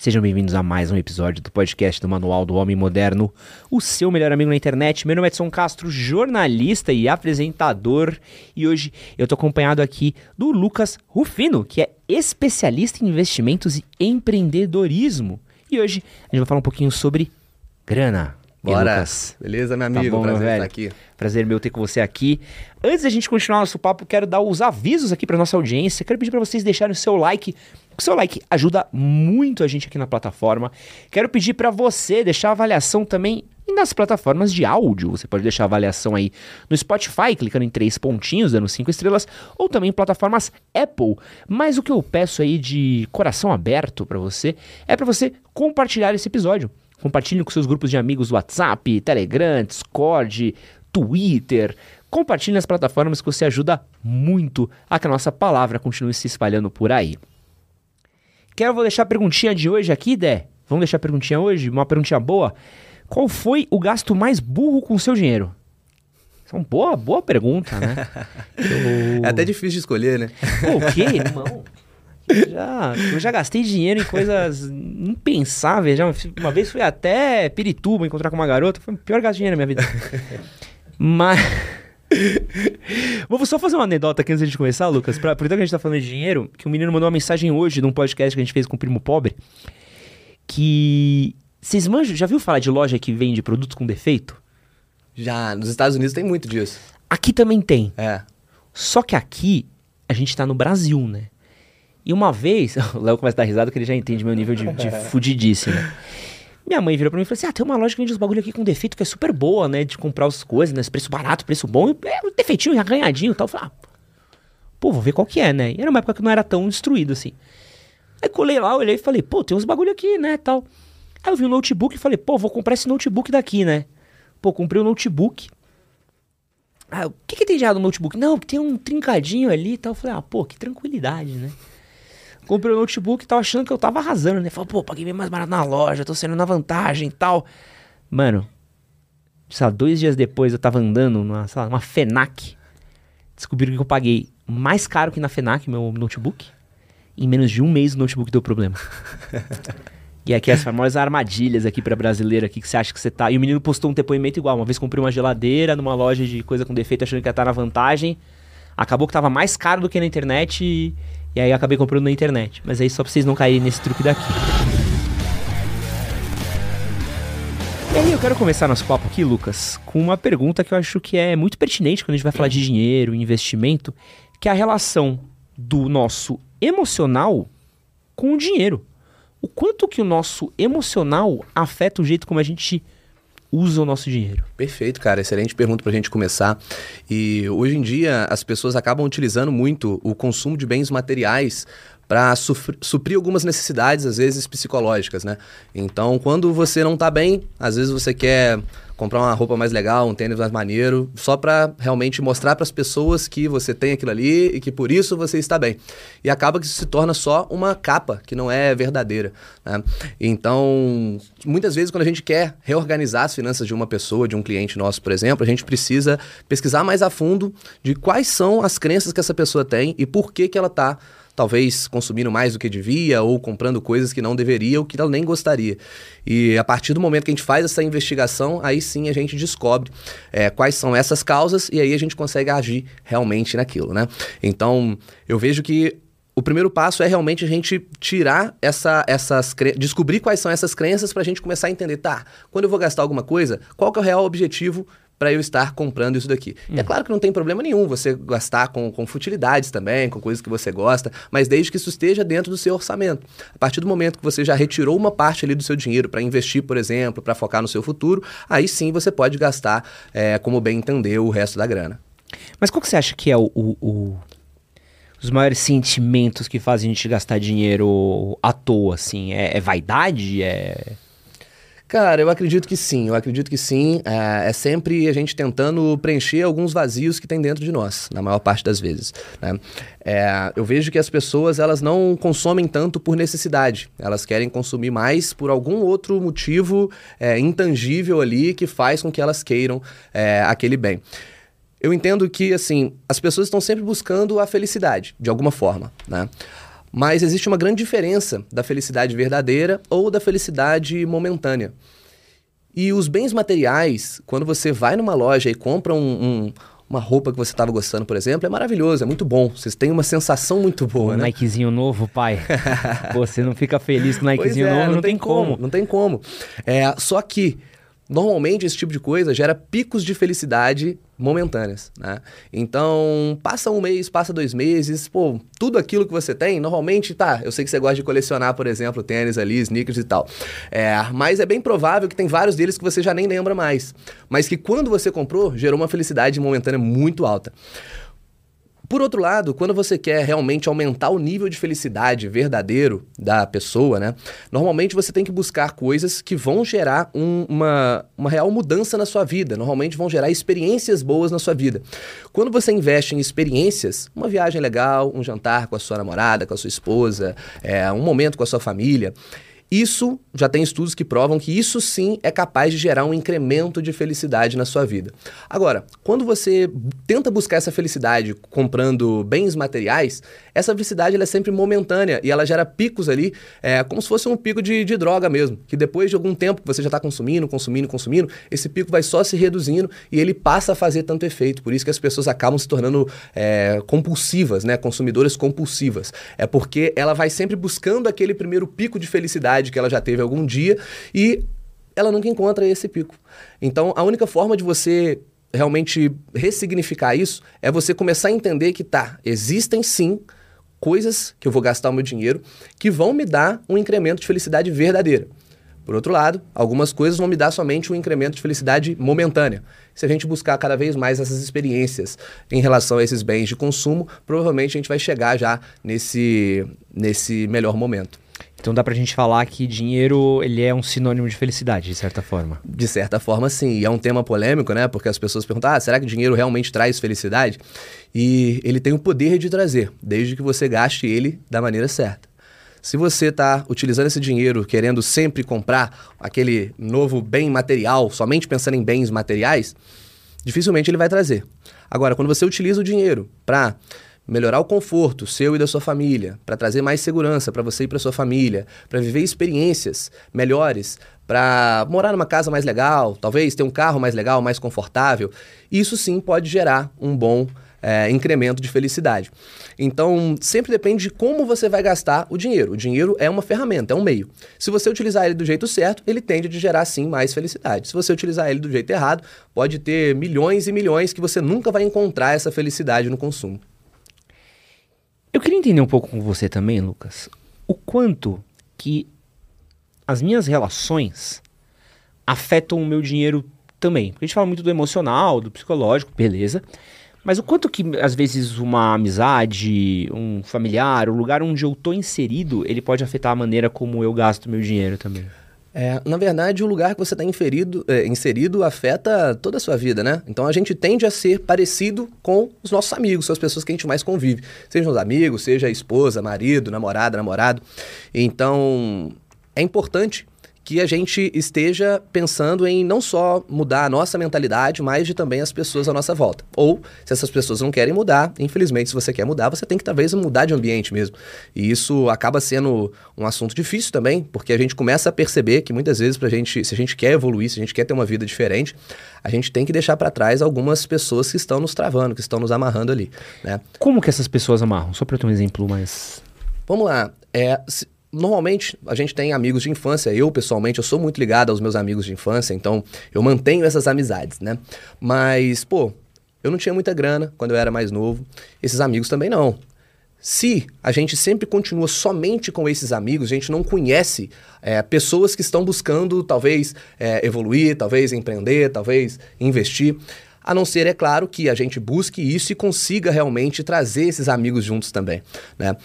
Sejam bem-vindos a mais um episódio do podcast do Manual do Homem Moderno, o seu melhor amigo na internet. Meu nome é Edson Castro, jornalista e apresentador, e hoje eu tô acompanhado aqui do Lucas Rufino, que é especialista em investimentos e empreendedorismo. E hoje a gente vai falar um pouquinho sobre grana. Bora. Lucas? Beleza, meu Tá amigo? bom, meu Prazer velho. estar aqui. Prazer meu ter com você aqui. Antes da gente continuar nosso papo, quero dar os avisos aqui para nossa audiência. Quero pedir para vocês deixarem o seu like. O seu like ajuda muito a gente aqui na plataforma. Quero pedir para você deixar avaliação também nas plataformas de áudio. Você pode deixar avaliação aí no Spotify, clicando em três pontinhos, dando cinco estrelas, ou também em plataformas Apple. Mas o que eu peço aí de coração aberto para você é para você compartilhar esse episódio. Compartilhe com seus grupos de amigos do WhatsApp, Telegram, Discord, Twitter. Compartilhe nas plataformas que você ajuda muito a que a nossa palavra continue se espalhando por aí. Quero vou deixar a perguntinha de hoje aqui, Dé. Vamos deixar a perguntinha hoje? Uma perguntinha boa. Qual foi o gasto mais burro com o seu dinheiro? Isso é uma boa, boa pergunta, né? Eu- É até difícil de escolher, né? Pô, o quê, irmão? Eu já, eu já gastei dinheiro em coisas impensáveis. Já, uma vez fui até Pirituba encontrar com uma garota. Foi o pior gasto de dinheiro na minha vida. Mas. Vou só fazer uma anedota aqui antes de começar, Lucas. Pra, aproveitar que a gente tá falando de dinheiro, que o menino mandou uma mensagem hoje num podcast que a gente fez com o Primo Pobre. Que. Vocês manjam, já viu falar de loja que vende produtos com defeito? Já, nos Estados Unidos tem muito disso. Aqui também tem. É. Só que aqui a gente tá no Brasil, né? E uma vez, o Léo começa a dar risada que ele já entende meu nível de, de né? Minha mãe virou pra mim e falou assim: Ah, tem uma loja que vende os bagulho aqui com defeito que é super boa, né? De comprar as coisas, né? Preço barato, preço bom, é um defeitinho, arranhadinho e tal. Eu falei, ah, pô, vou ver qual que é, né? E era uma época que não era tão destruído assim. Aí colei lá, olhei e falei, pô, tem uns bagulho aqui, né? Tal. Aí eu vi um notebook e falei, pô, vou comprar esse notebook daqui, né? Pô, comprei um notebook. Ah, o que, que tem de errado no notebook? Não, tem um trincadinho ali e tal. Eu falei, ah, pô, que tranquilidade, né? Comprei o notebook e tava achando que eu tava arrasando, né? Falei, pô, paguei bem mais barato na loja, tô saindo na vantagem e tal. Mano, sei lá, dois dias depois eu tava andando numa, sei lá, numa FENAC. Descobriram que eu paguei mais caro que na FENAC, meu notebook. Em menos de um mês o notebook deu problema. E aqui as famosas armadilhas aqui pra brasileiro aqui que você acha que você tá. E o menino postou um depoimento igual. Uma vez comprei uma geladeira numa loja de coisa com defeito achando que ia estar na vantagem. Acabou que tava mais caro do que na internet e, e aí acabei comprando na internet. Mas aí só pra vocês não caírem nesse truque daqui. E aí eu quero começar nosso papo aqui, Lucas, com uma pergunta que eu acho que é muito pertinente quando a gente vai falar de dinheiro, investimento, que é a relação do nosso emocional com o dinheiro. O quanto que o nosso emocional afeta o jeito como a gente usa o nosso dinheiro. Perfeito, cara. Excelente pergunta pra gente começar. E hoje em dia as pessoas acabam utilizando muito o consumo de bens materiais para suprir algumas necessidades, às vezes psicológicas, né? Então, quando você não tá bem, às vezes você quer comprar uma roupa mais legal, um tênis mais maneiro, só para realmente mostrar para as pessoas que você tem aquilo ali e que por isso você está bem. E acaba que isso se torna só uma capa que não é verdadeira. Né? Então, muitas vezes quando a gente quer reorganizar as finanças de uma pessoa, de um cliente nosso, por exemplo, a gente precisa pesquisar mais a fundo de quais são as crenças que essa pessoa tem e por que que ela está talvez consumindo mais do que devia ou comprando coisas que não deveria ou que ela nem gostaria. E a partir do momento que a gente faz essa investigação, aí sim a gente descobre é, quais são essas causas e aí a gente consegue agir realmente naquilo, né? Então, eu vejo que o primeiro passo é realmente a gente tirar essa, essas descobrir quais são essas crenças para a gente começar a entender, tá? Quando eu vou gastar alguma coisa, qual que é o real objetivo para eu estar comprando isso daqui. Hum. E é claro que não tem problema nenhum você gastar com, com futilidades também, com coisas que você gosta, mas desde que isso esteja dentro do seu orçamento. A partir do momento que você já retirou uma parte ali do seu dinheiro para investir, por exemplo, para focar no seu futuro, aí sim você pode gastar é, como bem entender o resto da grana. Mas qual que você acha que é o, o- o- os maiores sentimentos que fazem a gente gastar dinheiro à toa, assim? É, é vaidade? É... Cara, eu acredito que sim, eu acredito que sim. É, é sempre a gente tentando preencher alguns vazios que tem dentro de nós, na maior parte das vezes. né? É, eu vejo que as pessoas elas não consomem tanto por necessidade, elas querem consumir mais por algum outro motivo é, intangível ali que faz com que elas queiram é, aquele bem. Eu entendo que, assim, as pessoas estão sempre buscando a felicidade, de alguma forma, né? Mas existe uma grande diferença da felicidade verdadeira ou da felicidade momentânea. E os bens materiais, quando você vai numa loja e compra um, um, uma roupa que você estava gostando, por exemplo, é maravilhoso, é muito bom. Vocês têm uma sensação muito boa, um né? Nikezinho novo, pai. você não fica feliz com o Nikezinho é, novo, não, não tem, tem como. como. Não tem como. É, só que Normalmente esse tipo de coisa gera picos de felicidade momentâneas, né? Então, passa um mês, passa dois meses, pô, tudo aquilo que você tem, normalmente, tá, eu sei que você gosta de colecionar, por exemplo, tênis ali, sneakers e tal, é, mas é bem provável que tem vários deles que você já nem lembra mais, mas que quando você comprou, gerou uma felicidade momentânea muito alta. Por outro lado, quando você quer realmente aumentar o nível de felicidade verdadeiro da pessoa, né? Normalmente você tem que buscar coisas que vão gerar um, uma, uma real mudança na sua vida. Normalmente vão gerar experiências boas na sua vida. Quando você investe em experiências, uma viagem legal, um jantar com a sua namorada, com a sua esposa, é, um momento com a sua família, isso já tem estudos que provam que isso sim é capaz de gerar um incremento de felicidade na sua vida. Agora, quando você tenta buscar essa felicidade comprando bens materiais, essa felicidade é sempre momentânea e ela gera picos ali, é, como se fosse um pico de, de droga mesmo, que depois de algum tempo que você já está consumindo, consumindo, consumindo, esse pico vai só se reduzindo e ele passa a fazer tanto efeito. Por isso que as pessoas acabam se tornando é, compulsivas, né? consumidoras compulsivas. É porque ela vai sempre buscando aquele primeiro pico de felicidade que ela já teve algum dia e ela nunca encontra esse pico. Então, a única forma de você realmente ressignificar isso é você começar a entender que tá, existem sim coisas que eu vou gastar o meu dinheiro que vão me dar um incremento de felicidade verdadeira. Por outro lado, algumas coisas vão me dar somente um incremento de felicidade momentânea. Se a gente buscar cada vez mais essas experiências em relação a esses bens de consumo, provavelmente a gente vai chegar já nesse, nesse melhor momento. Então dá pra gente falar que dinheiro ele é um sinônimo de felicidade, de certa forma. De certa forma, sim. E é um tema polêmico, né? Porque as pessoas perguntam: ah, será que dinheiro realmente traz felicidade? E ele tem o poder de trazer, desde que você gaste ele da maneira certa. Se você está utilizando esse dinheiro querendo sempre comprar aquele novo bem material, somente pensando em bens materiais, dificilmente ele vai trazer. Agora, quando você utiliza o dinheiro para melhorar o conforto seu e da sua família, para trazer mais segurança para você e para sua família, para viver experiências melhores, para morar numa casa mais legal, talvez ter um carro mais legal, mais confortável, isso sim pode gerar um bom é, incremento de felicidade. Então, sempre depende de como você vai gastar o dinheiro. O dinheiro é uma ferramenta, é um meio. Se você utilizar ele do jeito certo, ele tende a gerar sim mais felicidade. Se você utilizar ele do jeito errado, pode ter milhões e milhões que você nunca vai encontrar essa felicidade no consumo. Eu queria entender um pouco com você também, Lucas, o quanto que as minhas relações afetam o meu dinheiro também. Porque a gente fala muito do emocional, do psicológico, beleza. Mas o quanto que, às vezes, uma amizade, um familiar, o lugar onde eu tô inserido, ele pode afetar a maneira como eu gasto meu dinheiro também. É, na verdade, o lugar que você está é, inserido afeta toda a sua vida, né? Então a gente tende a ser parecido com os nossos amigos, são as pessoas que a gente mais convive. Sejam os amigos, seja a esposa, marido, namorada, namorado. Então é importante que a gente esteja pensando em não só mudar a nossa mentalidade, mas de também as pessoas à nossa volta. Ou, se essas pessoas não querem mudar, infelizmente, se você quer mudar, você tem que talvez mudar de ambiente mesmo. E isso acaba sendo um assunto difícil também, porque a gente começa a perceber que muitas vezes, pra gente, se a gente quer evoluir, se a gente quer ter uma vida diferente, a gente tem que deixar para trás algumas pessoas que estão nos travando, que estão nos amarrando ali. Né? Como que essas pessoas amarram? Só para ter um exemplo mais. Vamos lá. É, se, Normalmente, a gente tem amigos de infância. Eu, pessoalmente, eu sou muito ligado aos meus amigos de infância, então eu mantenho essas amizades, né? Mas, pô, eu não tinha muita grana quando eu era mais novo. Esses amigos também não. Se a gente sempre continua somente com esses amigos, a gente não conhece é, pessoas que estão buscando, talvez, é, evoluir, talvez empreender, talvez investir. A não ser, é claro, que a gente busque isso e consiga realmente trazer esses amigos juntos também, né?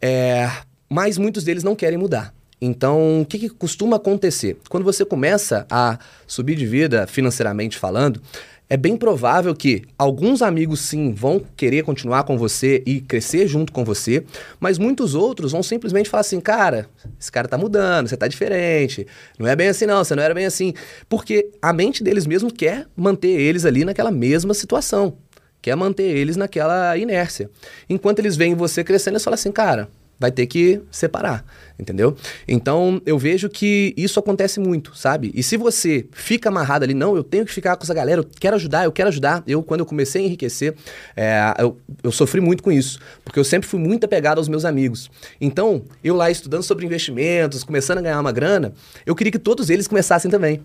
É, mas muitos deles não querem mudar. Então, o que, que, costuma acontecer? Quando você começa a subir de vida financeiramente falando, é bem provável que alguns amigos sim vão querer continuar com você e crescer junto com você, mas muitos outros vão simplesmente falar assim: cara, esse cara tá mudando, você tá diferente, não é bem assim não, você não era bem assim. Porque a mente deles mesmo quer manter eles ali naquela mesma situação, quer manter eles naquela inércia. Enquanto eles veem você crescendo, eles falam assim: cara, vai ter que separar, entendeu? Então eu vejo que isso acontece muito, sabe? E se você fica amarrado ali, não, eu tenho que ficar com essa galera, eu quero ajudar, eu quero ajudar. Eu, quando eu comecei a enriquecer, é, eu, eu sofri muito com isso, porque eu sempre fui muito apegado aos meus amigos. Então, eu lá estudando sobre investimentos, começando a ganhar uma grana, eu queria que todos eles começassem também.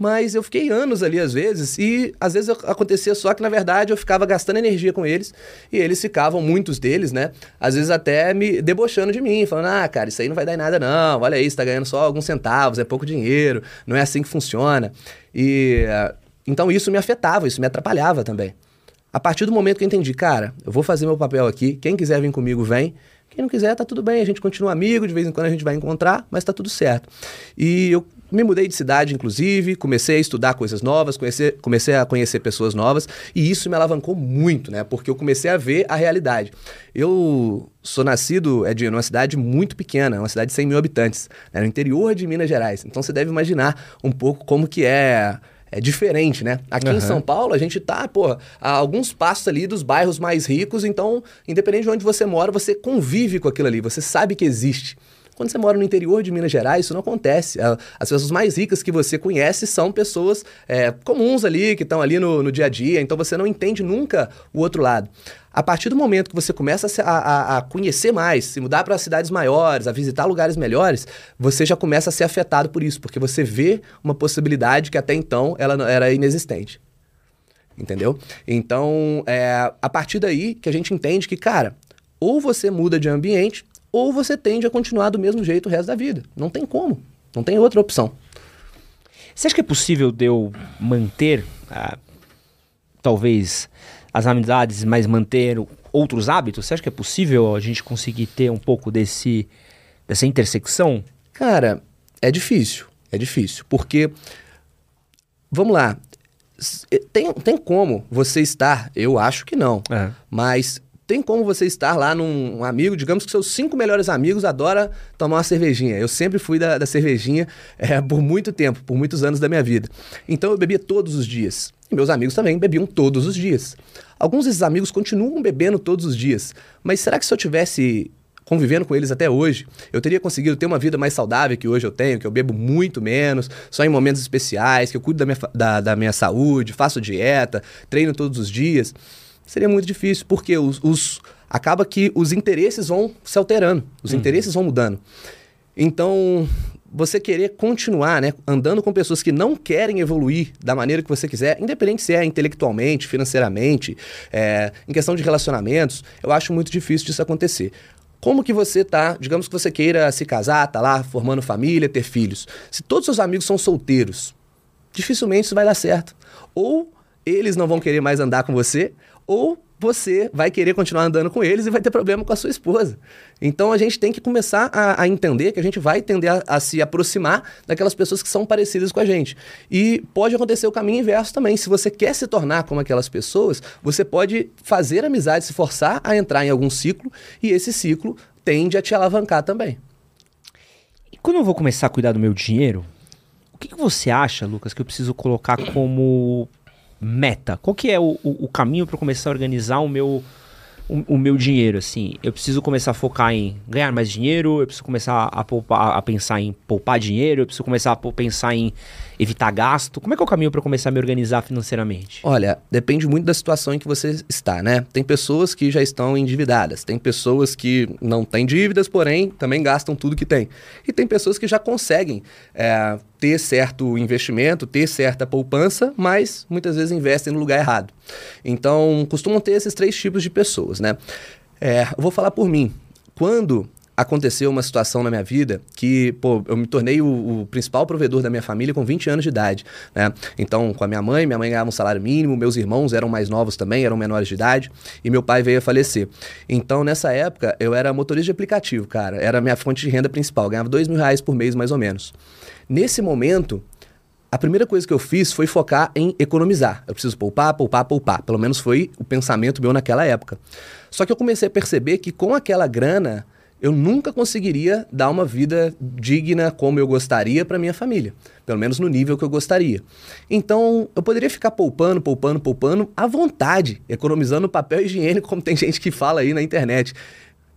Mas eu fiquei anos ali às vezes, e às vezes acontecia só que na verdade eu ficava gastando energia com eles, e eles ficavam, muitos deles, né? Às vezes até me debochando de mim, falando: ah, cara, isso aí não vai dar em nada não, olha aí, você tá ganhando só alguns centavos, é pouco dinheiro, não é assim que funciona. E então isso me afetava, isso me atrapalhava também. A partir do momento que eu entendi, cara, eu vou fazer meu papel aqui, quem quiser vir comigo, vem. Quem não quiser, tá tudo bem, a gente continua amigo, de vez em quando a gente vai encontrar, mas tá tudo certo. E eu me mudei de cidade, inclusive, comecei a estudar coisas novas, conhecer, comecei a conhecer pessoas novas, e isso me alavancou muito, né? Porque eu comecei a ver a realidade. Eu sou nascido é de uma cidade muito pequena, uma cidade de 100 mil habitantes, né? no interior de Minas Gerais. Então você deve imaginar um pouco como que é é diferente, né? Aqui uhum. em São Paulo, a gente tá, pô, a alguns passos ali dos bairros mais ricos, então, independente de onde você mora, você convive com aquilo ali, você sabe que existe. Quando você mora no interior de Minas Gerais, isso não acontece. As pessoas mais ricas que você conhece são pessoas é, comuns ali, que estão ali no, no dia a dia, então você não entende nunca o outro lado. A partir do momento que você começa a, a, a conhecer mais, se mudar para cidades maiores, a visitar lugares melhores, você já começa a ser afetado por isso, porque você vê uma possibilidade que até então ela era inexistente. Entendeu? Então, é a partir daí que a gente entende que, cara, ou você muda de ambiente, ou você tende a continuar do mesmo jeito o resto da vida. Não tem como. Não tem outra opção. Você acha que é possível de eu manter, ah, talvez, as amizades, mas manter outros hábitos? Você acha que é possível a gente conseguir ter um pouco desse, dessa intersecção? Cara, é difícil. É difícil. Porque, vamos lá, tem, tem como você estar, eu acho que não, é. mas tem como você estar lá num um amigo, digamos que seus cinco melhores amigos adora tomar uma cervejinha. Eu sempre fui da, da cervejinha é, por muito tempo, por muitos anos da minha vida. Então eu bebia todos os dias. E meus amigos também bebiam todos os dias. Alguns desses amigos continuam bebendo todos os dias. Mas será que se eu tivesse convivendo com eles até hoje, eu teria conseguido ter uma vida mais saudável que hoje eu tenho, que eu bebo muito menos, só em momentos especiais, que eu cuido da minha, da, da minha saúde, faço dieta, treino todos os dias seria muito difícil, porque os, os acaba que os interesses vão se alterando, os uhum. interesses vão mudando. Então, você querer continuar, né, andando com pessoas que não querem evoluir da maneira que você quiser, independente se é intelectualmente, financeiramente, é, em questão de relacionamentos, eu acho muito difícil disso acontecer. Como que você tá, digamos que você queira se casar, tá lá formando família, ter filhos. Se todos seus amigos são solteiros, dificilmente isso vai dar certo. Ou eles não vão querer mais andar com você, ou você vai querer continuar andando com eles e vai ter problema com a sua esposa. Então a gente tem que começar a, a entender que a gente vai tender a, a, se aproximar daquelas pessoas que são parecidas com a gente. E pode acontecer o caminho inverso também. Se você quer se tornar como aquelas pessoas, você pode fazer amizade, se forçar a entrar em algum ciclo, e esse ciclo tende a te alavancar também. E quando eu vou começar a cuidar do meu dinheiro, o que, que você acha, Lucas, que eu preciso colocar como meta? Qual que é o, o, o caminho para começar a organizar o meu, o, o, meu dinheiro, assim? Eu preciso começar a focar em ganhar mais dinheiro, eu preciso começar a, poupar, a pensar em poupar dinheiro, eu preciso começar a pensar em evitar gasto? Como é que é o caminho para começar a me organizar financeiramente? Olha, depende muito da situação em que você está, né? Tem pessoas que já estão endividadas, tem pessoas que não têm dívidas, porém também gastam tudo que tem. E tem pessoas que já conseguem é, ter certo investimento, ter certa poupança, mas muitas vezes investem no lugar errado. Então, costumam ter esses três tipos de pessoas, né? É, eu vou falar por mim. Quando aconteceu uma situação na minha vida que, pô, eu me tornei o, o, principal provedor da minha família com 20 anos de idade, né? Então, com a minha mãe, minha mãe ganhava um salário mínimo, meus irmãos eram mais novos também, eram menores de idade, e meu pai veio a falecer. Então, nessa época, eu era motorista de aplicativo, cara. Era a minha fonte de renda principal, ganhava dois mil reais por mês, mais ou menos. Nesse momento, a primeira coisa que eu fiz foi focar em economizar. Eu preciso poupar, poupar, poupar. Pelo menos foi o pensamento meu naquela época. Só que eu comecei a perceber que com aquela grana eu nunca conseguiria dar uma vida digna como eu gostaria para minha família, pelo menos no nível que eu gostaria. Então, eu poderia ficar poupando, poupando, poupando à vontade, economizando papel higiênico, como tem gente que fala aí na internet.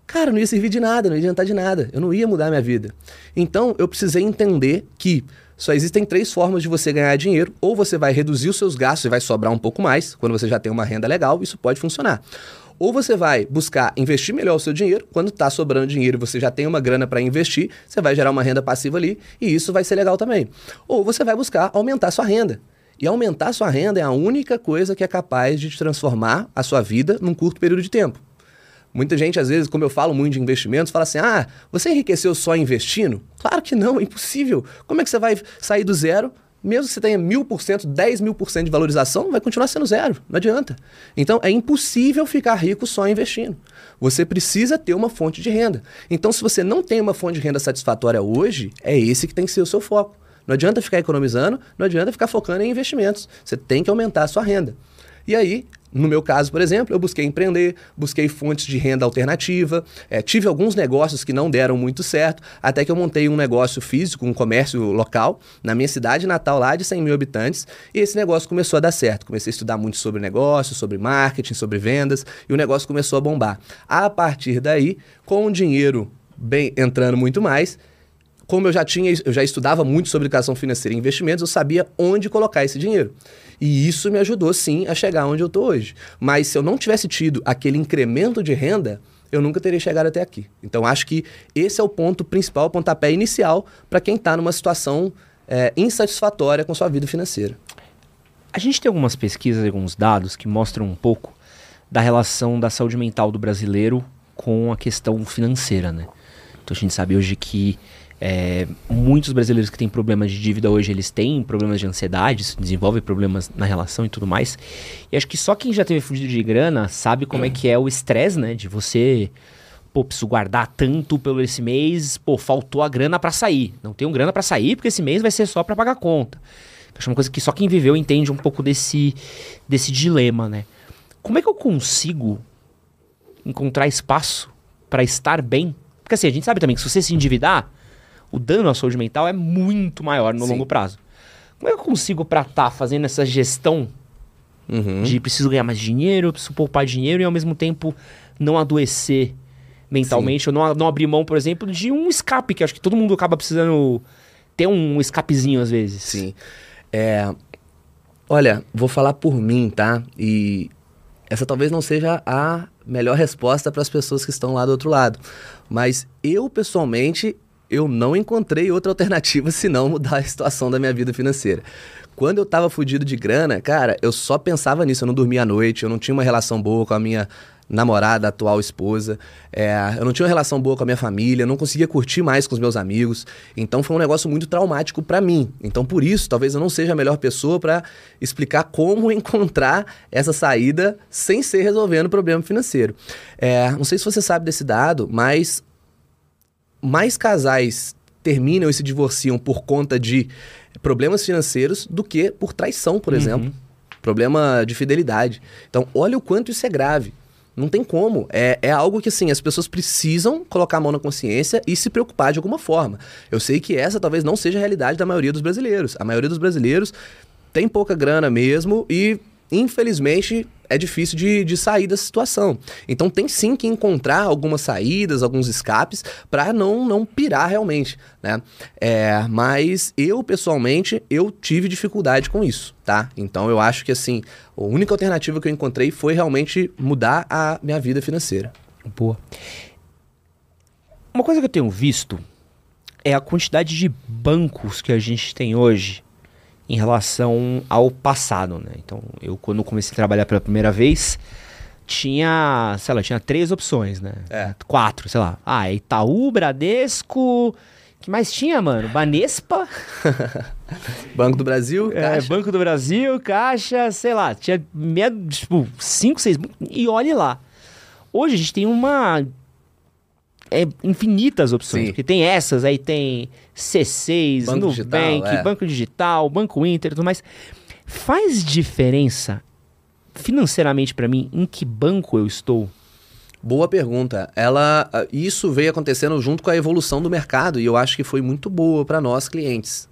cara, não ia servir de nada, não ia adiantar de nada, eu não ia mudar a minha vida. Então, eu precisei entender que só existem três formas de você ganhar dinheiro. Ou você vai reduzir os seus gastos e vai sobrar um pouco mais, quando você já tem uma renda legal, isso pode funcionar. Ou você vai buscar investir melhor o seu dinheiro, quando está sobrando dinheiro e você já tem uma grana para investir, você vai gerar uma renda passiva ali e isso vai ser legal também. Ou você vai buscar aumentar sua renda. E aumentar sua renda é a única coisa que é capaz de transformar a sua vida num curto período de tempo. Muita gente, às vezes, como eu falo muito de investimentos, fala assim: ah, você enriqueceu só investindo? Claro que não, é impossível. Como é que você vai sair do zero? Mesmo que você tenha mil por cento, dez mil por cento de valorização, vai continuar sendo zero. Não adianta. Então é impossível ficar rico só investindo. Você precisa ter uma fonte de renda. Então, se você não tem uma fonte de renda satisfatória hoje, é esse que tem que ser o seu foco. Não adianta ficar economizando, não adianta ficar focando em investimentos. Você tem que aumentar a sua renda. E aí, no meu caso, por exemplo, eu busquei empreender, busquei fontes de renda alternativa, é, tive alguns negócios que não deram muito certo, até que eu montei um negócio físico, um comércio local, na minha cidade natal, lá de 100 mil habitantes, e esse negócio começou a dar certo. Comecei a estudar muito sobre negócio, sobre marketing, sobre vendas, e o negócio começou a bombar. A partir daí, com o dinheiro bem entrando muito mais, como eu já tinha, eu já estudava muito sobre educação financeira e investimentos, eu sabia onde colocar esse dinheiro. E isso me ajudou sim a chegar onde eu estou hoje. Mas se eu não tivesse tido aquele incremento de renda, eu nunca teria chegado até aqui. Então acho que esse é o ponto principal, o pontapé inicial para quem está numa situação é, insatisfatória com sua vida financeira. A gente tem algumas pesquisas, alguns dados que mostram um pouco da relação da saúde mental do brasileiro com a questão financeira, né? Então a gente sabe hoje que é, muitos brasileiros que têm problemas de dívida hoje, eles têm problemas de ansiedade, desenvolvem problemas na relação e tudo mais. E acho que só quem já teve fugido de grana sabe como é que é o estresse, né? De você, pô, preciso guardar tanto pelo esse mês, pô, faltou a grana para sair. Não tenho grana para sair porque esse mês vai ser só para pagar conta. Acho uma coisa que só quem viveu entende um pouco desse, desse dilema, né? Como é que eu consigo encontrar espaço para estar bem? Porque assim, a gente sabe também que se você se endividar, o dano à saúde mental é muito maior no Sim. longo prazo. Como é que eu consigo para estar tá fazendo essa gestão uhum. de preciso ganhar mais dinheiro, preciso poupar dinheiro e ao mesmo tempo não adoecer mentalmente, Sim. ou não, não abrir mão, por exemplo, de um escape, que acho que todo mundo acaba precisando ter um escapezinho às vezes. Sim. É, olha, vou falar por mim, tá? E essa talvez não seja a melhor resposta para as pessoas que estão lá do outro lado. Mas eu, pessoalmente, eu não encontrei outra alternativa senão mudar a situação da minha vida financeira. Quando eu tava fudido de grana, cara, eu só pensava nisso. Eu não dormia à noite, eu não tinha uma relação boa com a minha namorada, atual esposa. É, eu não tinha uma relação boa com a minha família, não conseguia curtir mais com os meus amigos. Então foi um negócio muito traumático para mim. Então por isso, talvez eu não seja a melhor pessoa para explicar como encontrar essa saída sem ser resolvendo o problema financeiro. É, não sei se você sabe desse dado, mas mais casais terminam e se divorciam por conta de problemas financeiros do que por traição, por uhum. exemplo. Problema de fidelidade. Então, olha o quanto isso é grave. Não tem como. É, é algo que, assim, as pessoas precisam colocar a mão na consciência e se preocupar de alguma forma. Eu sei que essa talvez não seja a realidade da maioria dos brasileiros. A maioria dos brasileiros tem pouca grana mesmo e infelizmente, é difícil de, de sair dessa situação. Então tem sim que encontrar algumas saídas, alguns escapes, para não, não pirar realmente, né? É, mas eu, pessoalmente, eu tive dificuldade com isso, tá? Então eu acho que, assim, a única alternativa que eu encontrei foi realmente mudar a minha vida financeira. Boa. Uma coisa que eu tenho visto é a quantidade de bancos que a gente tem hoje em relação ao passado, né? Então, eu quando comecei a trabalhar pela primeira vez, tinha, sei lá, tinha três opções, né? É. Quatro, sei lá. Ah, Itaú, Bradesco, que mais tinha, mano? Banespa. Banco do Brasil, é. Banco do Brasil, Caixa, sei lá, tinha meia, tipo, cinco, seis, e olhe lá. Hoje a gente tem uma é infinitas opções. Sim. Porque tem essas, aí tem C6, banco Nubank, digital, é. Banco Digital, Banco Inter e tudo mais. Faz diferença financeiramente para mim em que banco eu estou? Boa pergunta. Ela, ah, isso veio acontecendo junto com a evolução do mercado e eu acho que foi muito boa para nós clientes.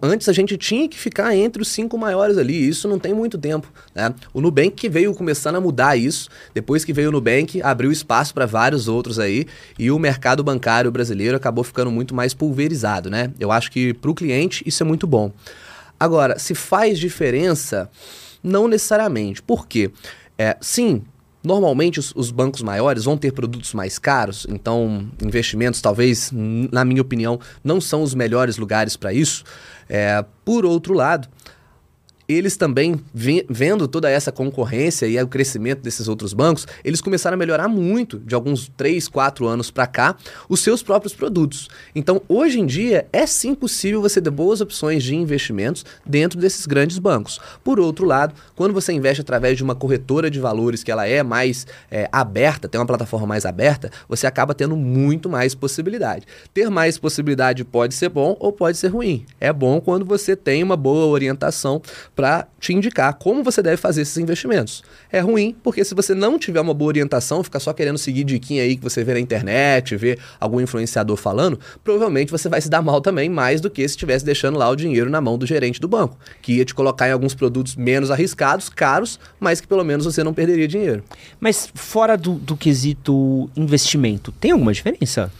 Antes a gente tinha que ficar entre os cinco maiores ali, isso não tem muito tempo. Né? O Nubank que veio começando a mudar isso, depois que veio o Nubank, abriu espaço para vários outros aí, e o mercado bancário brasileiro acabou ficando muito mais pulverizado. Né? Eu acho que para o cliente isso é muito bom. Agora, se faz diferença, não necessariamente. Por quê? É, sim, Normalmente, os, os, bancos maiores vão ter produtos mais caros, então investimentos, talvez, na minha opinião, não são os melhores lugares para isso. É, por outro lado, eles também, vendo toda essa concorrência e o crescimento desses outros bancos, eles começaram a melhorar muito, de alguns 3, 4 anos para cá, os seus próprios produtos. Então, hoje em dia, é sim possível você ter boas opções de investimentos dentro desses grandes bancos. Por outro lado, quando você investe através de uma corretora de valores que ela é mais é, aberta, tem uma plataforma mais aberta, você acaba tendo muito mais possibilidade. Ter mais possibilidade pode ser bom ou pode ser ruim. É bom quando você tem uma boa orientação para te indicar como você deve fazer esses investimentos. É ruim porque se você não tiver uma boa orientação, ficar só querendo seguir diquinha aí que você vê na internet, ver algum influenciador falando, provavelmente você vai se dar mal também, mais do que se estivesse deixando lá o dinheiro na mão do gerente do banco, que ia te colocar em alguns produtos menos arriscados, caros, mas que pelo menos você não perderia dinheiro. Mas fora do, do quesito investimento, tem alguma diferença?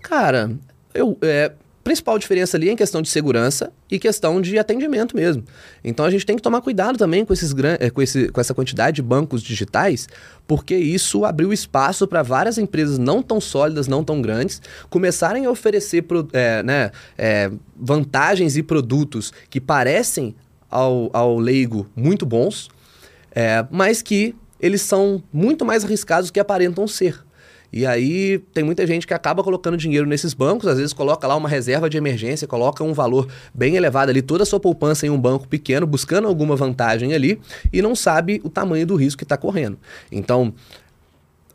Cara, eu, é, principal diferença ali é em questão de segurança e questão de atendimento mesmo. Então a gente tem que tomar cuidado também com, esses, eh, com, esse, com essa quantidade de bancos digitais, porque isso abriu espaço para várias empresas não tão sólidas, não tão grandes, começarem a oferecer é, né, é, vantagens e produtos que parecem ao, ao leigo muito bons, é, mas que eles são muito mais arriscados do que aparentam ser. E aí tem muita gente que acaba colocando dinheiro nesses bancos, às vezes coloca lá uma reserva de emergência, coloca um valor bem elevado ali, toda a sua poupança em um banco pequeno, buscando alguma vantagem ali, e não sabe o tamanho do risco que está correndo. Então,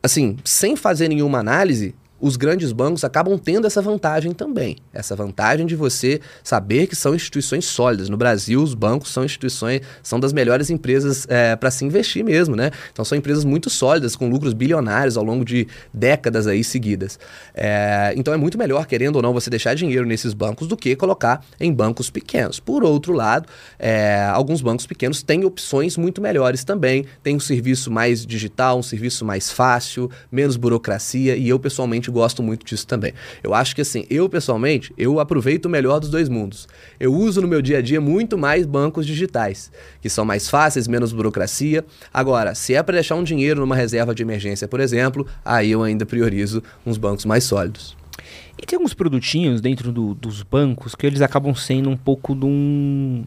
assim, sem fazer nenhuma análise, os grandes bancos acabam tendo essa vantagem também. Essa vantagem de você saber que são instituições sólidas. No Brasil, os bancos são instituições, são das melhores empresas é, para se investir mesmo, né? Então são empresas muito sólidas, com lucros bilionários ao longo de décadas aí seguidas. É, então é muito melhor, querendo ou não, você deixar dinheiro nesses bancos do que colocar em bancos pequenos. Por outro lado, é, alguns bancos pequenos têm opções muito melhores também. Tem um serviço mais digital, um serviço mais fácil, menos burocracia, e eu pessoalmente gosto muito disso também. Eu acho que assim, eu pessoalmente, eu aproveito o melhor dos dois mundos. Eu uso no meu dia a dia muito mais bancos digitais, que são mais fáceis, menos burocracia. Agora, se é para deixar um dinheiro numa reserva de emergência, por exemplo, aí eu ainda priorizo uns bancos mais sólidos. E tem alguns produtinhos dentro do, dos bancos que eles acabam sendo um pouco de um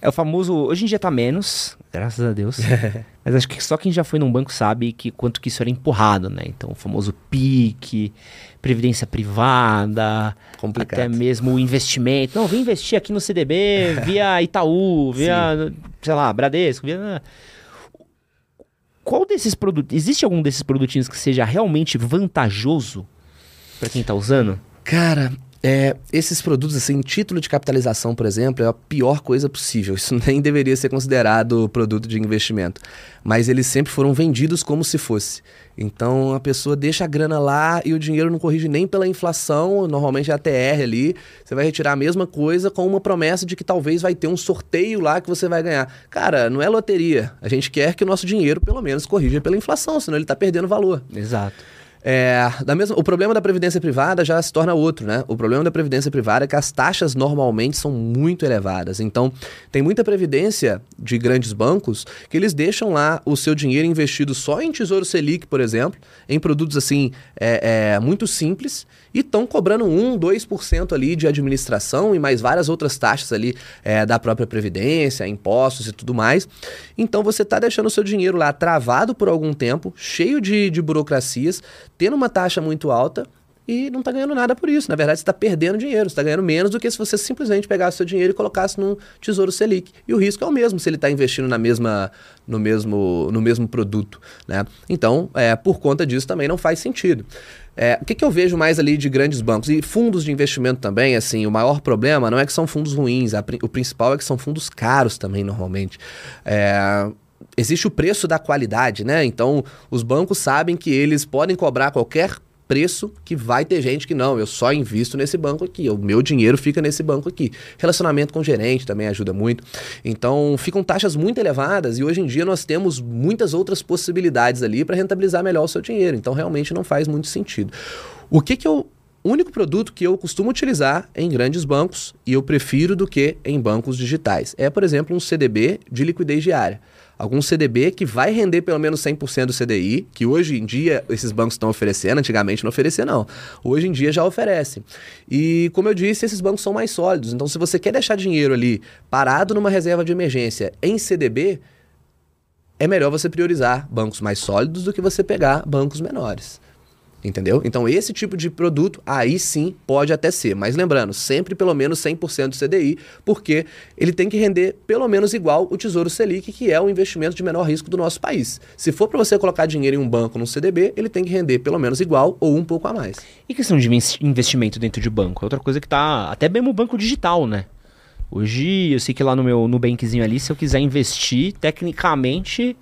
é o famoso. Hoje em dia tá menos, graças a Deus. mas acho que só quem já foi num banco sabe que quanto que isso era empurrado, né? Então, o famoso PIC, previdência privada, Complicado. até mesmo o investimento. Não, vem investir aqui no CDB via Itaú, via, sei lá, Bradesco, via. Qual desses produtos. Existe algum desses produtinhos que seja realmente vantajoso para quem tá usando? Cara, é, esses produtos, assim, título de capitalização, por exemplo, é a pior coisa possível. Isso nem deveria ser considerado produto de investimento. Mas eles sempre foram vendidos como se fosse. Então a pessoa deixa a grana lá e o dinheiro não corrige nem pela inflação, normalmente é a TR ali. Você vai retirar a mesma coisa com uma promessa de que talvez vai ter um sorteio lá que você vai ganhar. Cara, não é loteria. A gente quer que o nosso dinheiro, pelo menos, corrija pela inflação, senão ele está perdendo valor. Exato. É, da mesma, o problema da previdência privada já se torna outro, né? O problema da previdência privada é que as taxas normalmente são muito elevadas. Então, tem muita previdência de grandes bancos que eles deixam lá o seu dinheiro investido só em Tesouro Selic, por exemplo, em produtos assim é, é, muito simples e estão cobrando 1, 2% ali de administração e mais várias outras taxas ali é, da própria previdência, impostos e tudo mais. Então, você está deixando o seu dinheiro lá travado por algum tempo, cheio de, de burocracias tendo uma taxa muito alta e não está ganhando nada por isso. Na verdade, você está perdendo dinheiro, você está ganhando menos do que se você simplesmente pegasse seu dinheiro e colocasse num tesouro Selic. E o risco é o mesmo se ele está investindo na mesma, no, mesmo, no mesmo produto. Né? Então, é, por conta disso, também não faz sentido. É, o que, que, eu vejo mais ali de grandes bancos? E fundos de investimento também, assim, o maior problema não é que são fundos ruins, a, o principal é que são fundos caros também, normalmente. É, existe o preço da qualidade, né? Então, os bancos sabem que eles podem cobrar qualquer preço que vai ter gente que não, eu só invisto nesse banco aqui, o meu dinheiro fica nesse banco aqui. Relacionamento com o gerente também ajuda muito. Então, ficam taxas muito elevadas e hoje em dia nós temos muitas outras possibilidades ali para rentabilizar melhor o seu dinheiro. Então, realmente não faz muito sentido. O que que eu o único produto que eu costumo utilizar em grandes bancos e eu prefiro do que em bancos digitais é, por exemplo, um CDB de liquidez diária algum CDB que vai render pelo menos 100% do CDI, que hoje em dia esses bancos estão oferecendo, antigamente não oferecia não. Hoje em dia já oferece. E como eu disse, esses bancos são mais sólidos. Então se você quer deixar dinheiro ali parado numa reserva de emergência em CDB, é melhor você priorizar bancos mais sólidos do que você pegar bancos menores. Entendeu? Então, esse tipo de produto, aí sim pode até ser. Mas lembrando, sempre pelo menos 100% do CDI, porque ele tem que render pelo menos igual o Tesouro Selic, que é o investimento de menor risco do nosso país. Se for para você colocar dinheiro em um banco, num CDB, ele tem que render pelo menos igual ou um pouco a mais. E questão de investimento dentro de banco? Outra coisa que tá. Até mesmo o banco digital, né? Hoje, eu sei que lá no meu Nubankzinho ali, se eu quiser investir, tecnicamente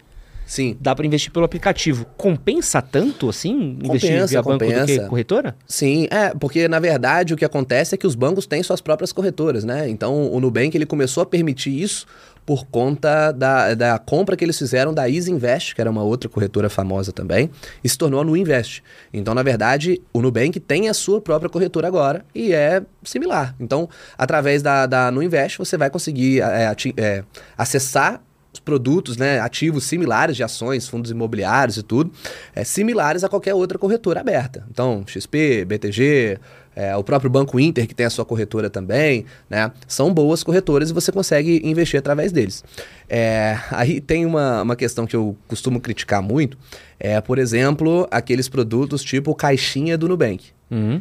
Sim. Dá para investir pelo aplicativo. Compensa tanto assim investir compensa, via banco compensa. do que corretora? Sim, é, porque na verdade o que acontece é que os bancos têm suas próprias corretoras, né? Então o Nubank ele começou a permitir isso por conta da, da compra que eles fizeram da Easy Invest, que era uma outra corretora famosa também, e se tornou a Nuinvest. Então, na verdade, o Nubank tem a sua própria corretora agora e é similar. Então, através da, da Nuinvest, você vai conseguir é, é, acessar produtos, né, ativos similares de ações, fundos imobiliários e tudo, é, similares a qualquer outra corretora aberta. Então, XP, BTG, é, o próprio Banco Inter, que tem a sua corretora também, né? São boas corretoras e você consegue investir através deles. É, aí tem uma, uma questão que eu costumo criticar muito, é, por exemplo, aqueles produtos tipo caixinha do Nubank. Uhum.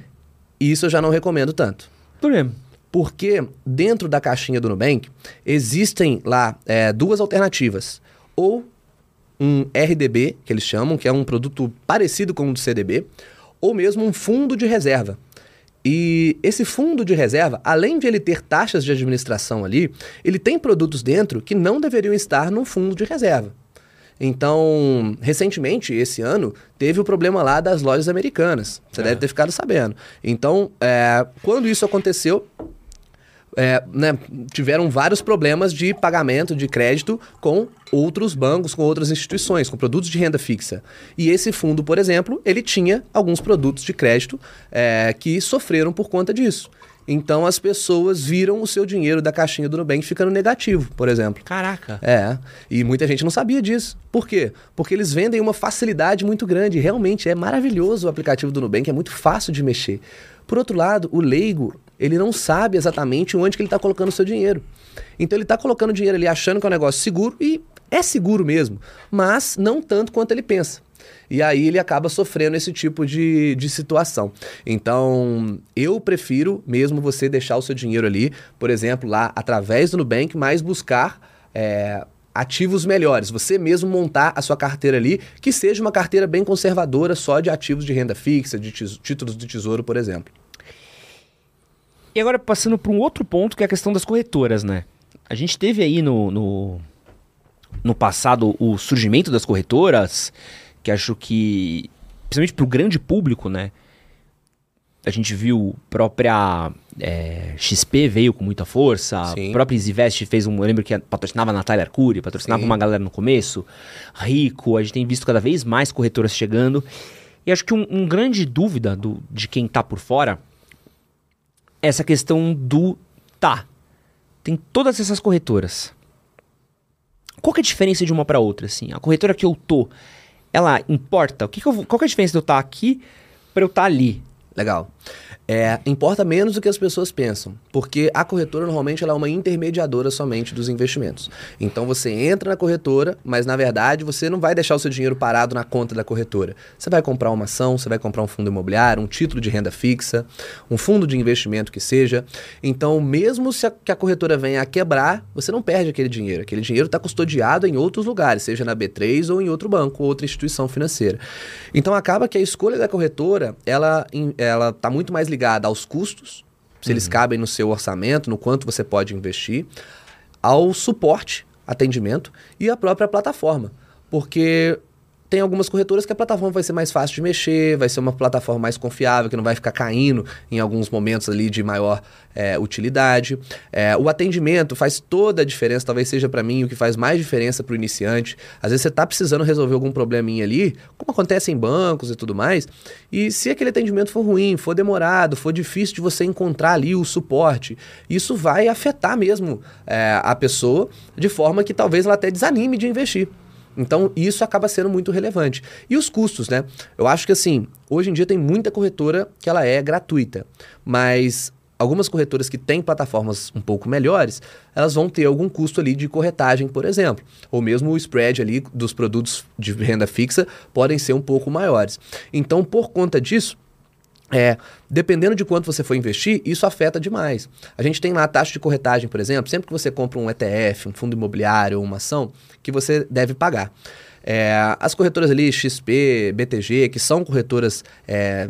Isso eu já não recomendo tanto. Por quê? Porque dentro da caixinha do Nubank existem lá é, duas alternativas. Ou um RDB, que eles chamam, que é um produto parecido com o do CDB, ou mesmo um fundo de reserva. E esse fundo de reserva, além de ele ter taxas de administração ali, ele tem produtos dentro que não deveriam estar no fundo de reserva. Então, recentemente, esse ano, teve o problema lá das lojas americanas. Você é. deve ter ficado sabendo. Então, é, quando isso aconteceu, é, né, tiveram vários problemas de pagamento de crédito com outros bancos, com outras instituições, com produtos de renda fixa. E esse fundo, por exemplo, ele tinha alguns produtos de crédito é, que sofreram por conta disso. Então as pessoas viram o seu dinheiro da caixinha do Nubank ficando negativo, por exemplo. Caraca. É. E muita gente não sabia disso. Por quê? Porque eles vendem uma facilidade muito grande. Realmente é maravilhoso o aplicativo do Nubank, é muito fácil de mexer. Por outro lado, o leigo, ele não sabe exatamente onde que ele está colocando o seu dinheiro. Então ele está colocando dinheiro ali achando que é um negócio seguro e é seguro mesmo, mas não tanto quanto ele pensa. E aí ele acaba sofrendo esse tipo de, de situação. Então, eu prefiro mesmo você deixar o seu dinheiro ali, por exemplo, lá através do Nubank, mas buscar é, ativos melhores. Você mesmo montar a sua carteira ali, que seja uma carteira bem conservadora, só de ativos de renda fixa, de títulos do tesouro, por exemplo. E agora passando para um outro ponto, que é a questão das corretoras, né? A gente teve aí no, no, no passado o surgimento das corretoras, que acho que, principalmente para o grande público, né? A gente viu própria é, XP veio com muita força, Sim. a própria Easyvest fez um. Eu lembro que patrocinava a Natália Arcuri, patrocinava Sim. uma galera no começo. Rico, a gente tem visto cada vez mais corretoras chegando. E acho que um, um grande dúvida do, de quem está por fora essa questão do tá. Tem todas essas corretoras. Qual que é a diferença de uma para outra assim? A corretora que eu tô, ela importa? O que, que eu, qual que é a diferença de eu estar tá aqui para eu estar tá ali? Legal. É, importa menos do que as pessoas pensam, porque a corretora normalmente ela é uma intermediadora somente dos investimentos. Então você entra na corretora, mas na verdade você não vai deixar o seu dinheiro parado na conta da corretora. Você vai comprar uma ação, você vai comprar um fundo imobiliário, um título de renda fixa, um fundo de investimento que seja. Então, mesmo se a, que a corretora venha a quebrar, você não perde aquele dinheiro. Aquele dinheiro está custodiado em outros lugares, seja na B3 ou em outro banco, ou outra instituição financeira. Então acaba que a escolha da corretora ela está muito mais ligada aos custos, se uhum. eles cabem no seu orçamento, no quanto você pode investir, ao suporte, atendimento e a própria plataforma. Porque tem algumas corretoras que a plataforma vai ser mais fácil de mexer, vai ser uma plataforma mais confiável, que não vai ficar caindo em alguns momentos ali de maior é, utilidade. É, o atendimento faz toda a diferença, talvez seja para mim o que faz mais diferença para o iniciante. Às vezes você está precisando resolver algum probleminha ali, como acontece em bancos e tudo mais, e se aquele atendimento for ruim, for demorado, for difícil de você encontrar ali o suporte, isso vai afetar mesmo é, a pessoa de forma que talvez ela até desanime de investir. Então, isso acaba sendo muito relevante. E os custos, né? Eu acho que assim, hoje em dia tem muita corretora que ela é gratuita, mas algumas corretoras que têm plataformas um pouco melhores, elas vão ter algum custo ali de corretagem, por exemplo. Ou mesmo o spread ali dos produtos de renda fixa podem ser um pouco maiores. Então, por conta disso, é, dependendo de quanto você for investir, isso afeta demais. A gente tem lá a taxa de corretagem, por exemplo, sempre que você compra um ETF, um fundo imobiliário ou uma ação, que você deve pagar. É, as corretoras ali, XP, BTG, que são corretoras, é,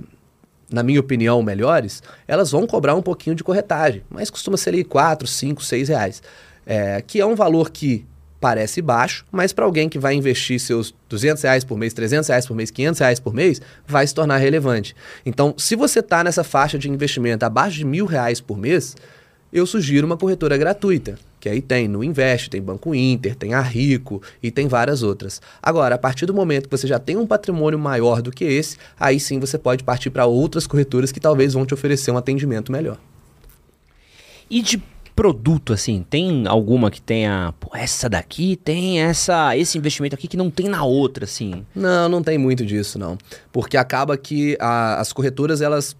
na minha opinião, melhores, elas vão cobrar um pouquinho de corretagem, mas costuma ser ali 4, 5, 6 reais. É, que é um valor que parece baixo, mas para alguém que vai investir seus 200 reais por mês, 300 reais por mês, 500 reais por mês, vai se tornar relevante. Então, se você está nessa faixa de investimento abaixo de mil reais por mês, eu sugiro uma corretora gratuita, que aí tem no Invest, tem Banco Inter, tem a Rico e tem várias outras. Agora, a partir do momento que você já tem um patrimônio maior do que esse, aí sim você pode partir para outras corretoras que talvez vão te oferecer um atendimento melhor. E de produto, assim, tem alguma que tenha, pô, essa daqui tem essa, esse investimento aqui que não tem na outra, assim? Não, não tem muito disso, não. Porque acaba que a, as corretoras, elas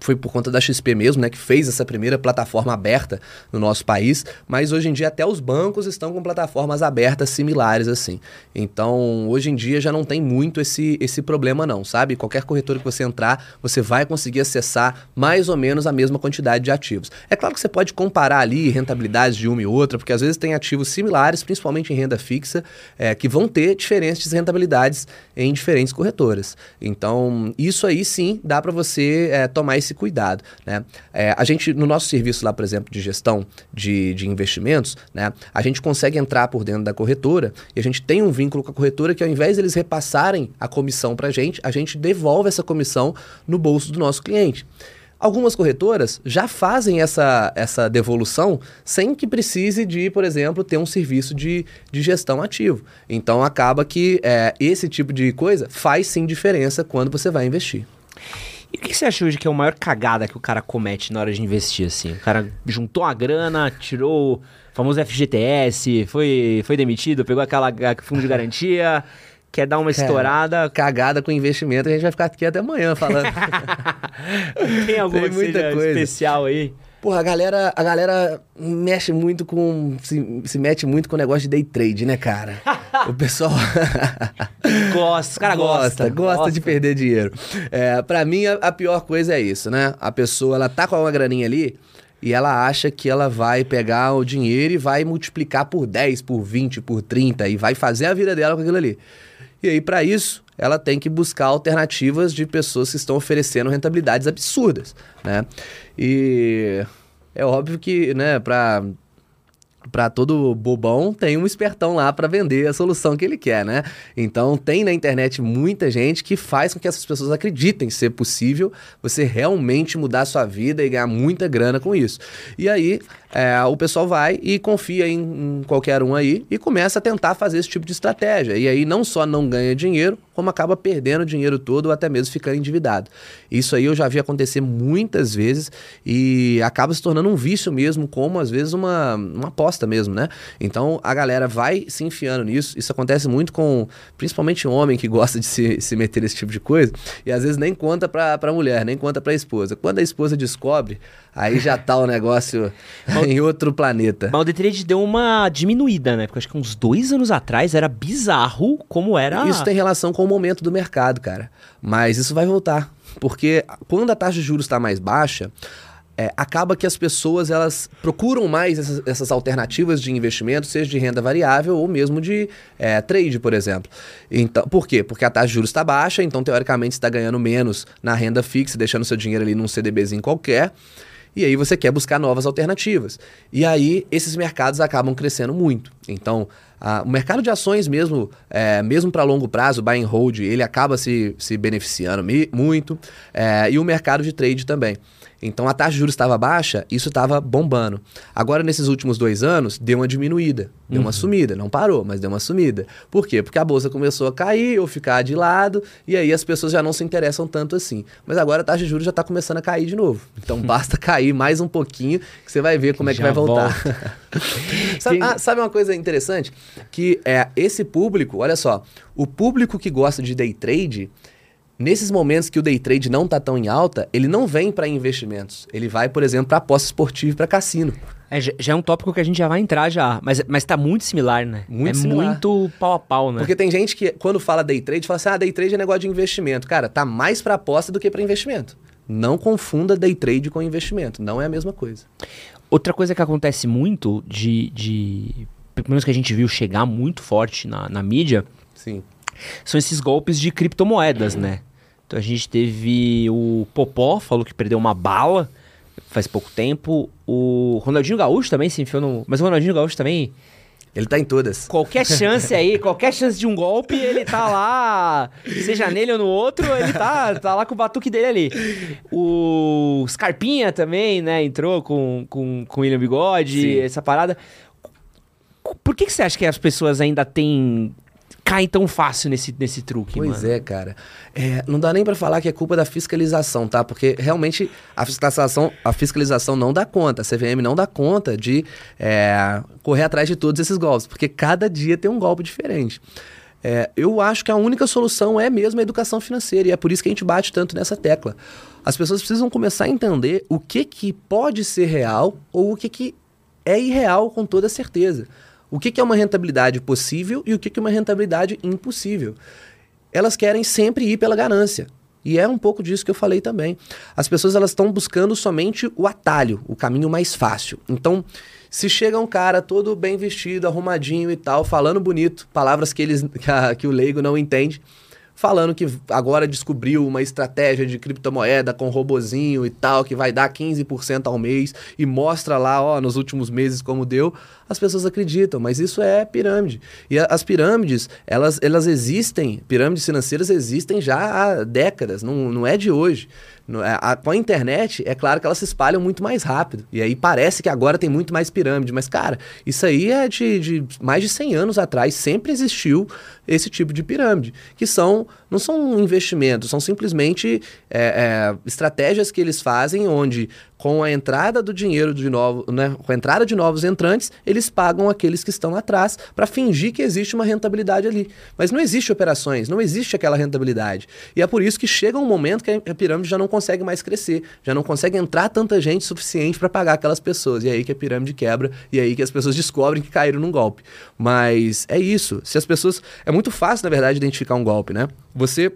foi por conta da XP mesmo, né, que fez essa primeira plataforma aberta no nosso país, mas hoje em dia até os bancos estão com plataformas abertas similares assim. Então, hoje em dia já não tem muito esse, esse problema não, sabe? Qualquer corretora que você entrar, você vai conseguir acessar mais ou menos a mesma quantidade de ativos. É claro que você pode comparar ali rentabilidades de uma e outra, porque às vezes tem ativos similares, principalmente em renda fixa, é, que vão ter diferentes rentabilidades em diferentes corretoras. Então, isso aí sim dá para você é, tomar esse cuidado. Né? É, a gente, no nosso serviço lá, por exemplo, de gestão de, de investimentos, né, a gente consegue entrar por dentro da corretora e a gente tem um vínculo com a corretora que ao invés deles repassarem a comissão para a gente, a gente devolve essa comissão no bolso do nosso cliente. Algumas corretoras já fazem essa, essa devolução sem que precise de, por exemplo, ter um serviço de, de gestão ativo. Então acaba que é, esse tipo de coisa faz sim diferença quando você vai investir. E o que você acha hoje que é a maior cagada que o cara comete na hora de investir, assim? O cara juntou a grana, tirou o famoso FGTS, foi, foi demitido, pegou aquela fundo de garantia, quer dar uma estourada. Cagada com investimento, a gente vai ficar aqui até amanhã falando. Tem alguma Tem muita coisa. especial aí? Porra, a galera, a galera mexe muito com. Se, se mete muito com o negócio de day trade, né, cara? o pessoal. gosta, os caras gosta, gosta, gosta. de perder dinheiro. É, pra mim, a, a, pior coisa é isso, né? A pessoa, ela tá com uma graninha ali e ela acha que ela vai pegar o dinheiro e vai multiplicar por 10, por 20, por 30 e vai fazer a vida dela com aquilo ali. E aí, para isso, ela tem que buscar alternativas de pessoas que estão oferecendo rentabilidades absurdas, né? E é óbvio que, né, para para todo bobão tem um espertão lá para vender a solução que ele quer, né? Então tem na internet muita gente que faz com que essas pessoas acreditem ser possível você realmente mudar sua vida e ganhar muita grana com isso. E aí é, o pessoal vai e confia em, em, qualquer um aí e começa a tentar fazer esse tipo de estratégia. E aí não só não ganha dinheiro, como acaba perdendo o dinheiro todo ou até mesmo ficando endividado. Isso aí eu já vi acontecer muitas vezes e acaba se tornando um vício mesmo, como às vezes uma, uma aposta mesmo, né? Então a galera vai se enfiando nisso. Isso acontece muito com principalmente homem que gosta de se, se meter nesse tipo de coisa e às vezes nem conta pra, pra mulher, nem conta pra esposa. Quando a esposa descobre, aí já tá o negócio em outro planeta. Mas o Detrade deu uma diminuída, né? Porque acho que uns dois anos atrás era bizarro como era. Isso tem relação com momento do mercado, cara. Mas isso vai voltar. Porque quando a taxa de juros está mais baixa, é, acaba que as pessoas elas procuram mais essas, essas, alternativas de investimento, seja de renda variável ou mesmo de é, trade, por exemplo. Então, por quê? Porque a taxa de juros está baixa, então teoricamente está ganhando menos na renda fixa, deixando seu dinheiro ali num CDBzinho qualquer. E aí você quer buscar novas alternativas. E aí esses mercados acabam crescendo muito. Então, a, o mercado de ações mesmo, é, mesmo para longo prazo, buy and hold, ele acaba se, se beneficiando muito. É, e o mercado de trade também. Então a taxa de juros estava baixa, isso estava bombando. Agora, nesses últimos dois anos, deu uma diminuída, deu uhum. uma sumida. Não parou, mas deu uma sumida. Por quê? Porque a bolsa começou a cair ou ficar de lado, e aí as pessoas já não se interessam tanto assim. Mas agora a taxa de juros já está começando a cair de novo. Então basta cair mais um pouquinho que você vai ver como é que já vai voltar. sabe, ah, sabe uma coisa interessante? Que é esse público, olha só, o público que gosta de day trade Nesses momentos que o day trade não está tão em alta, ele não vem para investimentos. Ele vai, por exemplo, para aposta esportiva e para cassino. É, já é um tópico que a gente já vai entrar já, mas, mas tá muito similar, né? Muito é similar. muito pau a pau, né? Porque tem gente que, quando fala day trade, fala assim, ah, day trade é negócio de investimento. Cara, tá mais para aposta do que para investimento. Não confunda day trade com investimento, não é a mesma coisa. Outra coisa que acontece muito de, de pelo menos que a gente viu chegar muito forte na, na mídia, Sim. são esses golpes de criptomoedas, né? Então a gente teve o Popó, falou que perdeu uma bala faz pouco tempo. O Ronaldinho Gaúcho também se enfiou no. Mas o Ronaldinho Gaúcho também. Ele tá em todas. Qualquer chance aí, qualquer chance de um golpe, ele tá lá, seja nele ou no outro, ele tá, tá lá com o batuque dele ali. O Scarpinha também, né, entrou com, com, com o William Bigode, Sim. essa parada. Por que, que você acha que as pessoas ainda têm cai tão fácil nesse, nesse truque, pois mano. é, cara. É, não dá nem para falar que é culpa da fiscalização, tá? Porque realmente a fiscalização, a fiscalização não dá conta, a CVM não dá conta de é, correr atrás de todos esses golpes, porque cada dia tem um golpe diferente. É, eu acho que a única solução é mesmo a educação financeira, e é por isso que a gente bate tanto nessa tecla. As pessoas precisam começar a entender o que, que pode ser real ou o que, que é irreal com toda certeza. O que, que é uma rentabilidade possível e o que, que é uma rentabilidade impossível? Elas querem sempre ir pela ganância. E é um pouco disso que eu falei também. As pessoas elas estão buscando somente o atalho, o caminho mais fácil. Então, se chega um cara todo bem vestido, arrumadinho e tal, falando bonito, palavras que, eles, que, a, que o leigo não entende, falando que agora descobriu uma estratégia de criptomoeda com robozinho e tal, que vai dar 15% ao mês e mostra lá, ó, nos últimos meses como deu, as pessoas acreditam, mas isso é pirâmide. E as pirâmides, elas, elas existem, pirâmides financeiras existem já há décadas, não, não é de hoje. É, a, com a internet, é claro que elas se espalham muito mais rápido. E aí parece que agora tem muito mais pirâmide. Mas, cara, isso aí é de, de mais de 100 anos atrás. Sempre existiu esse tipo de pirâmide. Que são, não são investimentos, são simplesmente é, é, estratégias que eles fazem onde com a entrada do dinheiro de novo, né, com a entrada de novos entrantes, eles pagam aqueles que estão atrás para fingir que existe uma rentabilidade ali. Mas não existe operações, não existe aquela rentabilidade. E é por isso que chega um momento que a pirâmide já não consegue mais crescer, já não consegue entrar tanta gente suficiente para pagar aquelas pessoas. E é aí que a pirâmide quebra e é aí que as pessoas descobrem que caíram num golpe. Mas é isso. Se as pessoas, é muito fácil na verdade identificar um golpe, né? Você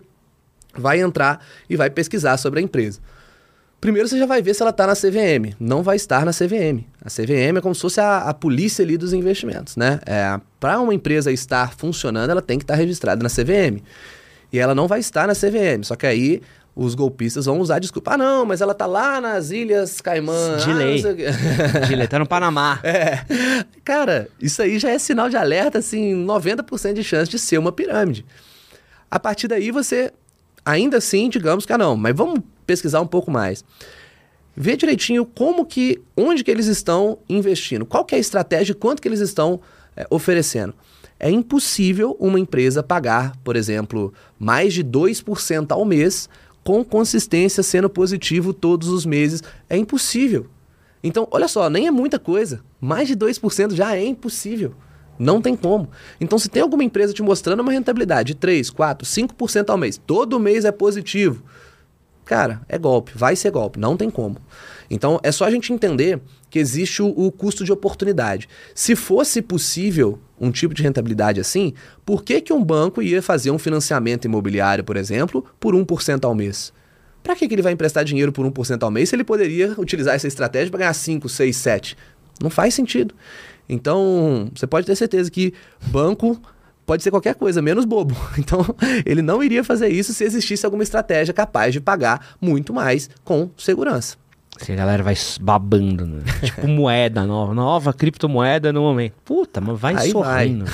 vai entrar e vai pesquisar sobre a empresa. Primeiro você já vai ver se ela está na CVM. Não vai estar na CVM. A CVM é como se fosse a, a polícia ali dos investimentos, né? É, Para uma empresa estar funcionando, ela tem que estar registrada na CVM. E ela não vai estar na CVM. Só que aí os golpistas vão usar desculpa. Ah, não, mas ela tá lá nas Ilhas Caimã. De lei. Ah, de lei, tá no Panamá. É. Cara, isso aí já é sinal de alerta, assim, 90% de chance de ser uma pirâmide. A partir daí você, ainda assim, digamos que, ah, não, mas vamos pesquisar um pouco mais. Ver direitinho como que, onde que eles estão investindo, qual que é a estratégia, quanto que eles estão é, oferecendo. É impossível uma empresa pagar, por exemplo, mais de 2% ao mês com consistência sendo positivo todos os meses. É impossível. Então, olha só, nem é muita coisa. Mais de 2% já é impossível. Não tem como. Então, se tem alguma empresa te mostrando uma rentabilidade de 3, 4, 5% ao mês, todo mês é positivo, cara, é golpe, vai ser golpe, não tem como. Então é só a gente entender que existe o, o, custo de oportunidade. Se fosse possível um tipo de rentabilidade assim, por que, que um banco ia fazer um financiamento imobiliário, por exemplo, por 1% ao mês? Para que, que ele vai emprestar dinheiro por 1% ao mês se ele poderia utilizar essa estratégia para ganhar 5, 6, 7? Não faz sentido. Então, você pode ter certeza que banco pode ser qualquer coisa, menos bobo. Então, ele não iria fazer isso se existisse alguma estratégia capaz de pagar muito mais com segurança. Assim, a galera vai babando, né? tipo moeda nova, nova criptomoeda no momento. Puta, mas vai Aí sorrindo.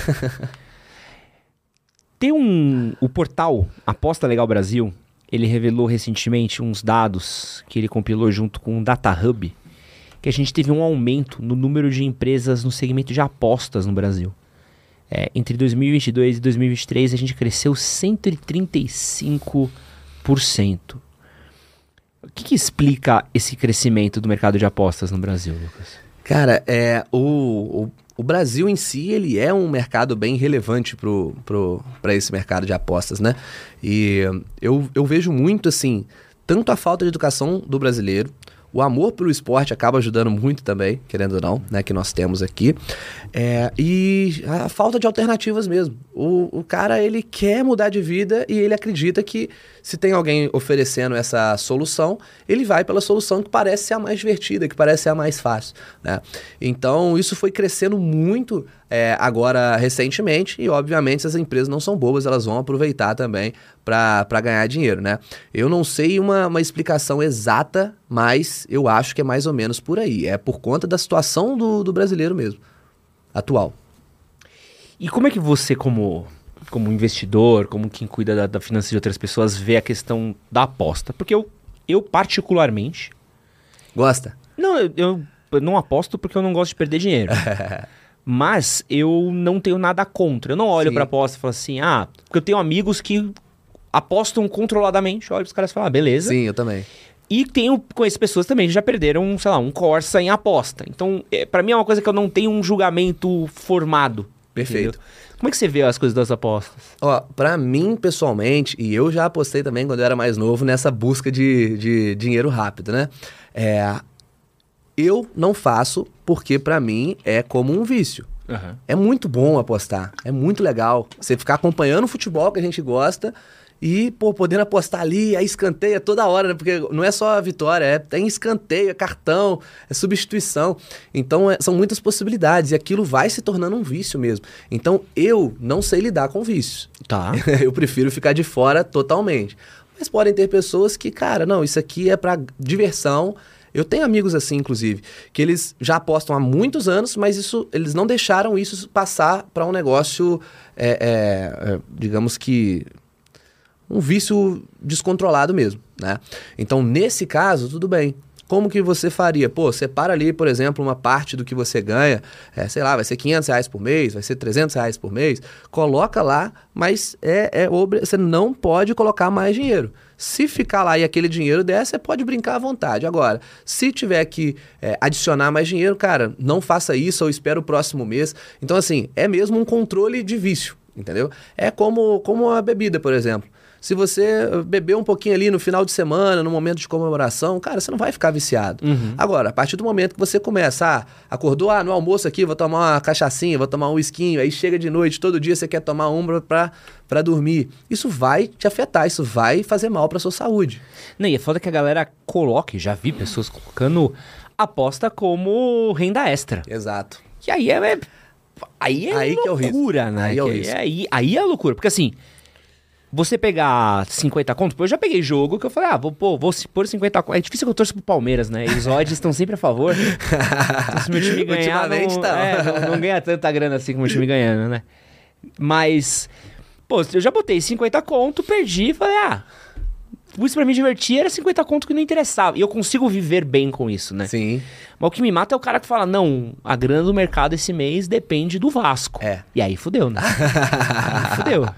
Tem um. O portal Aposta Legal Brasil, ele revelou recentemente uns dados que ele compilou junto com o Data Hub, que a gente teve um aumento no número de empresas no segmento de apostas no Brasil. É, entre 2022 e 2023 a gente cresceu 135%. O que, que explica esse crescimento do mercado de apostas no Brasil, Lucas? Cara, é, o, o, o Brasil em si, ele é um mercado bem relevante para esse mercado de apostas, né? E eu, eu vejo muito, assim, tanto a falta de educação do brasileiro, o amor pelo esporte acaba ajudando muito também, querendo ou não, né? Que nós temos aqui. É, e a falta de alternativas mesmo. O, o cara, ele quer mudar de vida e ele acredita que se tem alguém oferecendo essa solução, ele vai pela solução que parece ser a mais divertida, que parece ser a mais fácil. Né? Então, isso foi crescendo muito é, agora recentemente e, obviamente, as empresas não são bobas, elas vão aproveitar também para ganhar dinheiro. Né? Eu não sei uma, uma explicação exata, mas eu acho que é mais ou menos por aí. É por conta da situação do, do brasileiro mesmo, atual. E como é que você, como como investidor, como quem cuida da, da finança de outras pessoas, vê a questão da aposta? Porque eu, eu particularmente. Gosta? Não, eu, eu não aposto porque eu não gosto de perder dinheiro. Mas eu não tenho nada contra. Eu não olho para aposta e falo assim, ah, porque eu tenho amigos que apostam controladamente. Olha os caras falam, ah, beleza. Sim, eu também. E tenho conheço pessoas também que já perderam, sei lá, um Corsa em aposta. Então, é, para mim é uma coisa que eu não tenho um julgamento formado. Perfeito. Entendeu? Como é que você vê as coisas das apostas? Ó, pra mim, pessoalmente, e eu já apostei também quando eu era mais novo nessa busca de, de dinheiro rápido, né? É, eu não faço porque para mim é como um vício. Uhum. É muito bom apostar, é muito legal. Você ficar acompanhando o futebol que a gente gosta e, pô, podendo apostar ali, aí escanteia toda hora, né? Porque não é só a vitória, é, tem escanteio, é cartão, é substituição. Então, é, são muitas possibilidades e aquilo vai se tornando um vício mesmo. Então, eu não sei lidar com vícios. Tá. eu prefiro ficar de fora totalmente. Mas podem ter pessoas que, cara, não, isso aqui é para diversão. Eu tenho amigos assim, inclusive, que eles já apostam há muitos anos, mas isso eles não deixaram isso passar para um negócio, é, é, é, digamos que um vício descontrolado mesmo, né? Então, nesse caso, tudo bem. Como que você faria? Pô, separa ali, por exemplo, uma parte do que você ganha, é, sei lá, vai ser 500 reais por mês, vai ser 300 reais por mês, coloca lá, mas é, é você não pode colocar mais dinheiro. Se ficar lá e aquele dinheiro der, você pode brincar à vontade. Agora, se tiver que é, adicionar mais dinheiro, cara, não faça isso ou espera o próximo mês. Então, assim, é mesmo um controle de vício, entendeu? É como, como a bebida, por exemplo. Se você beber um pouquinho ali no final de semana, no momento de comemoração, cara, você não vai ficar viciado. Uhum. Agora, a partir do momento que você começa, ah, acordou, ah, no almoço aqui, vou tomar uma cachaçinha, vou tomar um whiskinho, aí chega de noite, todo dia você quer tomar uma pra, pra dormir. Isso vai te afetar, isso vai fazer mal pra sua saúde. Não, e é foda que a galera coloque, já vi pessoas colocando aposta como renda extra. Exato. Que aí é. é aí é aí loucura, que é o né? Aí é, o risco. aí, aí é loucura. Porque assim, você pegar 50 conto, eu já peguei jogo que eu falei, ah, vou, pô, vou pôr 50 conto. É difícil que eu torço pro Palmeiras, né? E os odds estão sempre a favor. Então, se meu time ganhar, não, tá. é, não, não, ganha tanta grana assim como o time ganhando, né? Mas, pô, eu já botei 50 conto, perdi, falei, ah, isso pra me divertir era 50 conto que não interessava. E eu consigo viver bem com isso, né? Sim. Mas o que me mata é o cara que fala: não, a grana do mercado esse mês depende do Vasco. É. E aí fudeu, né? aí fudeu.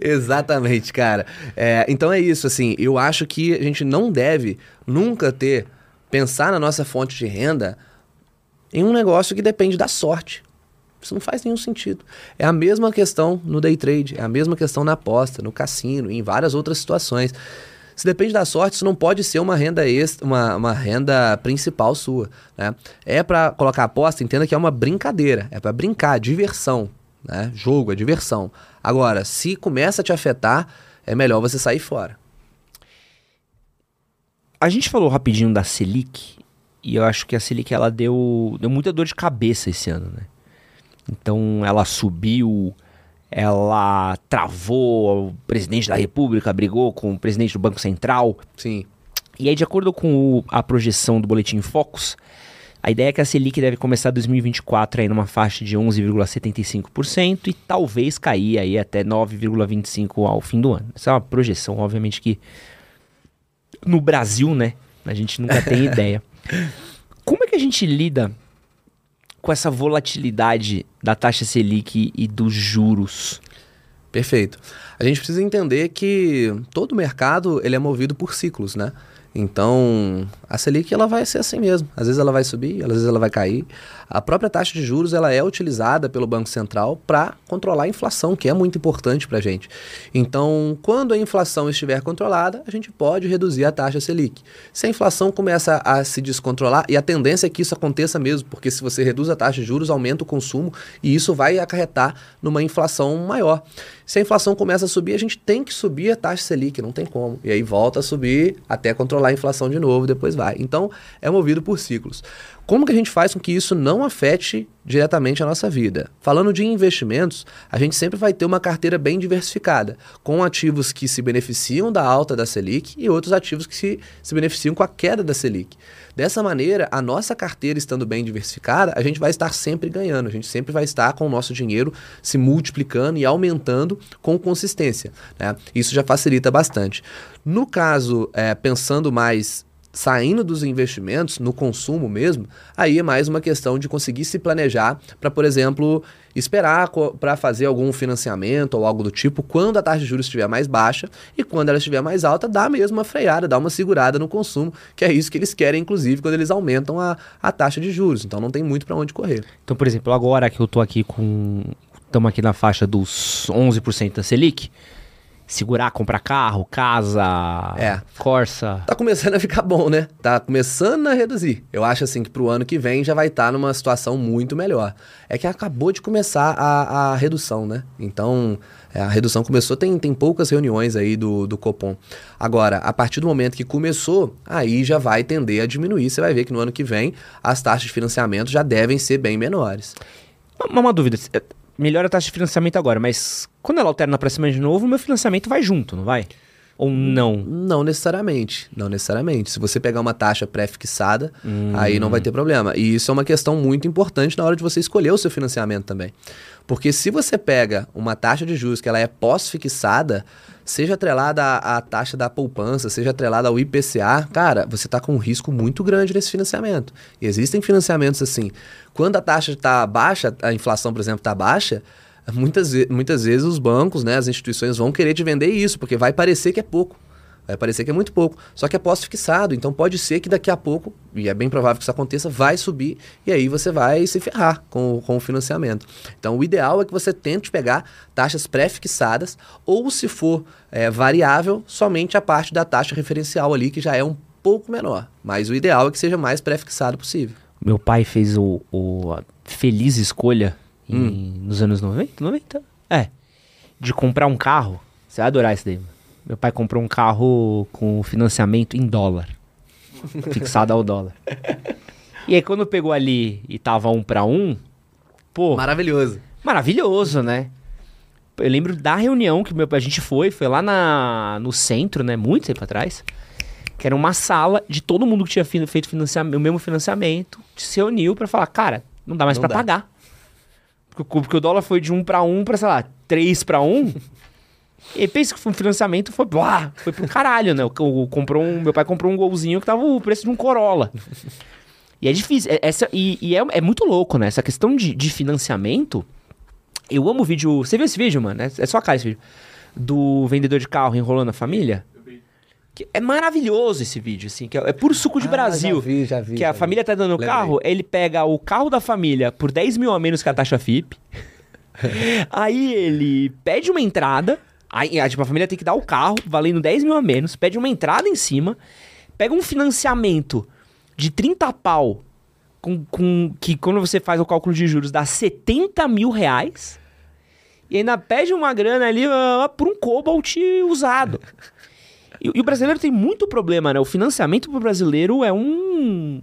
Exatamente, cara. É, então é isso, assim. Eu acho que a gente não deve nunca ter, pensar na nossa fonte de renda em um negócio que depende da sorte. Isso não faz nenhum sentido. É a mesma questão no day trade, é a mesma questão na aposta, no cassino, em várias outras situações. Se depende da sorte, isso não pode ser uma renda extra, uma, uma renda principal sua. Né? É para colocar aposta, entenda que é uma brincadeira, é para brincar, diversão. Né? Jogo, é diversão. Agora, se começa a te afetar, é melhor você sair fora. A gente falou rapidinho da Selic, e eu acho que a Selic ela deu, deu muita dor de cabeça esse ano, né? Então ela subiu, ela travou, o presidente da República brigou com o presidente do Banco Central. Sim. E aí, de acordo com o, a projeção do Boletim Focus, a ideia é que a Selic deve começar 2024 aí numa faixa de 11,75% e talvez cair aí até 9,25% ao fim do ano. Essa é uma projeção, obviamente que no Brasil, né, a gente nunca tem ideia. Como é que a gente lida com essa volatilidade da taxa Selic e dos juros? Perfeito. A gente precisa entender que todo mercado ele é movido por ciclos, né? Então, a Selic ela vai ser assim mesmo. Às vezes ela vai subir, às vezes ela vai cair. A própria taxa de juros ela é utilizada pelo Banco Central para controlar a inflação, que é muito importante para a gente. Então, quando a inflação estiver controlada, a gente pode reduzir a taxa Selic. Se a inflação começa a se descontrolar, e a tendência é que isso aconteça mesmo, porque se você reduz a taxa de juros, aumenta o consumo e isso vai acarretar numa inflação maior. Se a inflação começa a subir, a gente tem que subir a taxa Selic, não tem como. E aí volta a subir até controlar a inflação de novo, depois vai. Então, é movido por ciclos. Como que a gente faz com que isso não afete diretamente a nossa vida? Falando de investimentos, a gente sempre vai ter uma carteira bem diversificada, com ativos que se beneficiam da alta da Selic e outros ativos que se, se beneficiam com a queda da Selic. Dessa maneira, a nossa carteira estando bem diversificada, a gente vai estar sempre ganhando, a gente sempre vai estar com o nosso dinheiro se multiplicando e aumentando com consistência. Né? Isso já facilita bastante. No caso, é, pensando mais saindo dos investimentos, no consumo mesmo, aí é mais uma questão de conseguir se planejar para, por exemplo, esperar para fazer algum financiamento ou algo do tipo quando a taxa de juros estiver mais baixa e quando ela estiver mais alta, dá mesmo uma freada, dá uma segurada no consumo, que é isso que eles querem, inclusive, quando eles aumentam a, a taxa de juros. Então não tem muito para onde correr. Então, por exemplo, agora que eu estou aqui com. Estamos aqui na faixa dos 11% da Selic segurar, comprar carro, casa, é. Corsa. Tá começando a ficar bom, né? Tá começando a reduzir. Eu acho assim que pro ano que vem já vai estar tá numa situação muito melhor. É que acabou de começar a, a redução, né? Então, é, a redução começou, tem, tem poucas reuniões aí do, do Copom. Agora, a partir do momento que começou, aí já vai tender a diminuir. Você vai ver que no ano que vem as taxas de financiamento já devem ser bem menores. Uma, uma dúvida, melhora a taxa de financiamento agora, mas quando ela alterna para cima de novo, meu financiamento vai junto, não vai? Ou não? Não necessariamente. Não necessariamente. Se você pegar uma taxa pré-fixada, hum. aí não vai ter problema. E isso é uma questão muito importante na hora de você escolher o seu financiamento também. Porque se você pega uma taxa de juros que ela é pós-fixada, seja atrelada à, à, taxa da poupança, seja atrelada ao IPCA, cara, você está com um risco muito grande nesse financiamento. E existem financiamentos assim. Quando a taxa está baixa, a inflação, por exemplo, está baixa, muitas, muitas vezes os bancos, né, as instituições vão querer te vender isso, porque vai parecer que é pouco. Vai parecer que é muito pouco. Só que é pós-fixado. Então pode ser que daqui a pouco, e é bem provável que isso aconteça, vai subir e aí você vai se ferrar com, com o financiamento. Então o ideal é que você tente pegar taxas pré-fixadas ou, se for é, variável, somente a parte da taxa referencial ali, que já é um pouco menor. Mas o ideal é que seja mais pré-fixado possível. Meu pai fez o, o a feliz escolha em, hum. nos anos 90, 90? É. De comprar um carro. Você vai adorar isso daí. Meu pai comprou um carro com financiamento em dólar. fixado ao dólar. E aí quando pegou ali e tava um para um, pô. Maravilhoso. Maravilhoso, né? Eu lembro da reunião que meu, a gente foi, foi lá na, no centro, né? Muito tempo atrás. Que era uma sala de todo mundo que tinha feito financiamento, o mesmo financiamento, se reuniu para falar, cara, não dá mais para pagar. Porque o dólar foi de 1 para 1 para, sei lá, 3 para 1. E pensa que foi um financiamento, foi, blá, foi pro caralho, né? O, o, comprou um, meu pai comprou um golzinho que tava o preço de um Corolla. E é difícil. É, essa, e, e é, é, muito louco, né? Essa questão de, de financiamento. Eu amo o vídeo. Você viu esse vídeo, mano? É, é só cara esse vídeo. Do vendedor de carro enrolando a família? Que é maravilhoso esse vídeo, assim, que é, é puro suco de ah, Brasil. Já vi, já vi. Que a vi. família tá dando o carro, ele pega o carro da família por 10 mil a menos que a taxa FIP. aí ele pede uma entrada. Aí, tipo, a família tem que dar o carro, valendo 10 mil a menos, pede uma entrada em cima, pega um financiamento de 30 pau, com, com, que quando você faz o cálculo de juros dá 70 mil reais, e ainda pede uma grana ali uh, por um cobalt usado. E, e, o brasileiro tem muito problema, né? O financiamento pro brasileiro é um.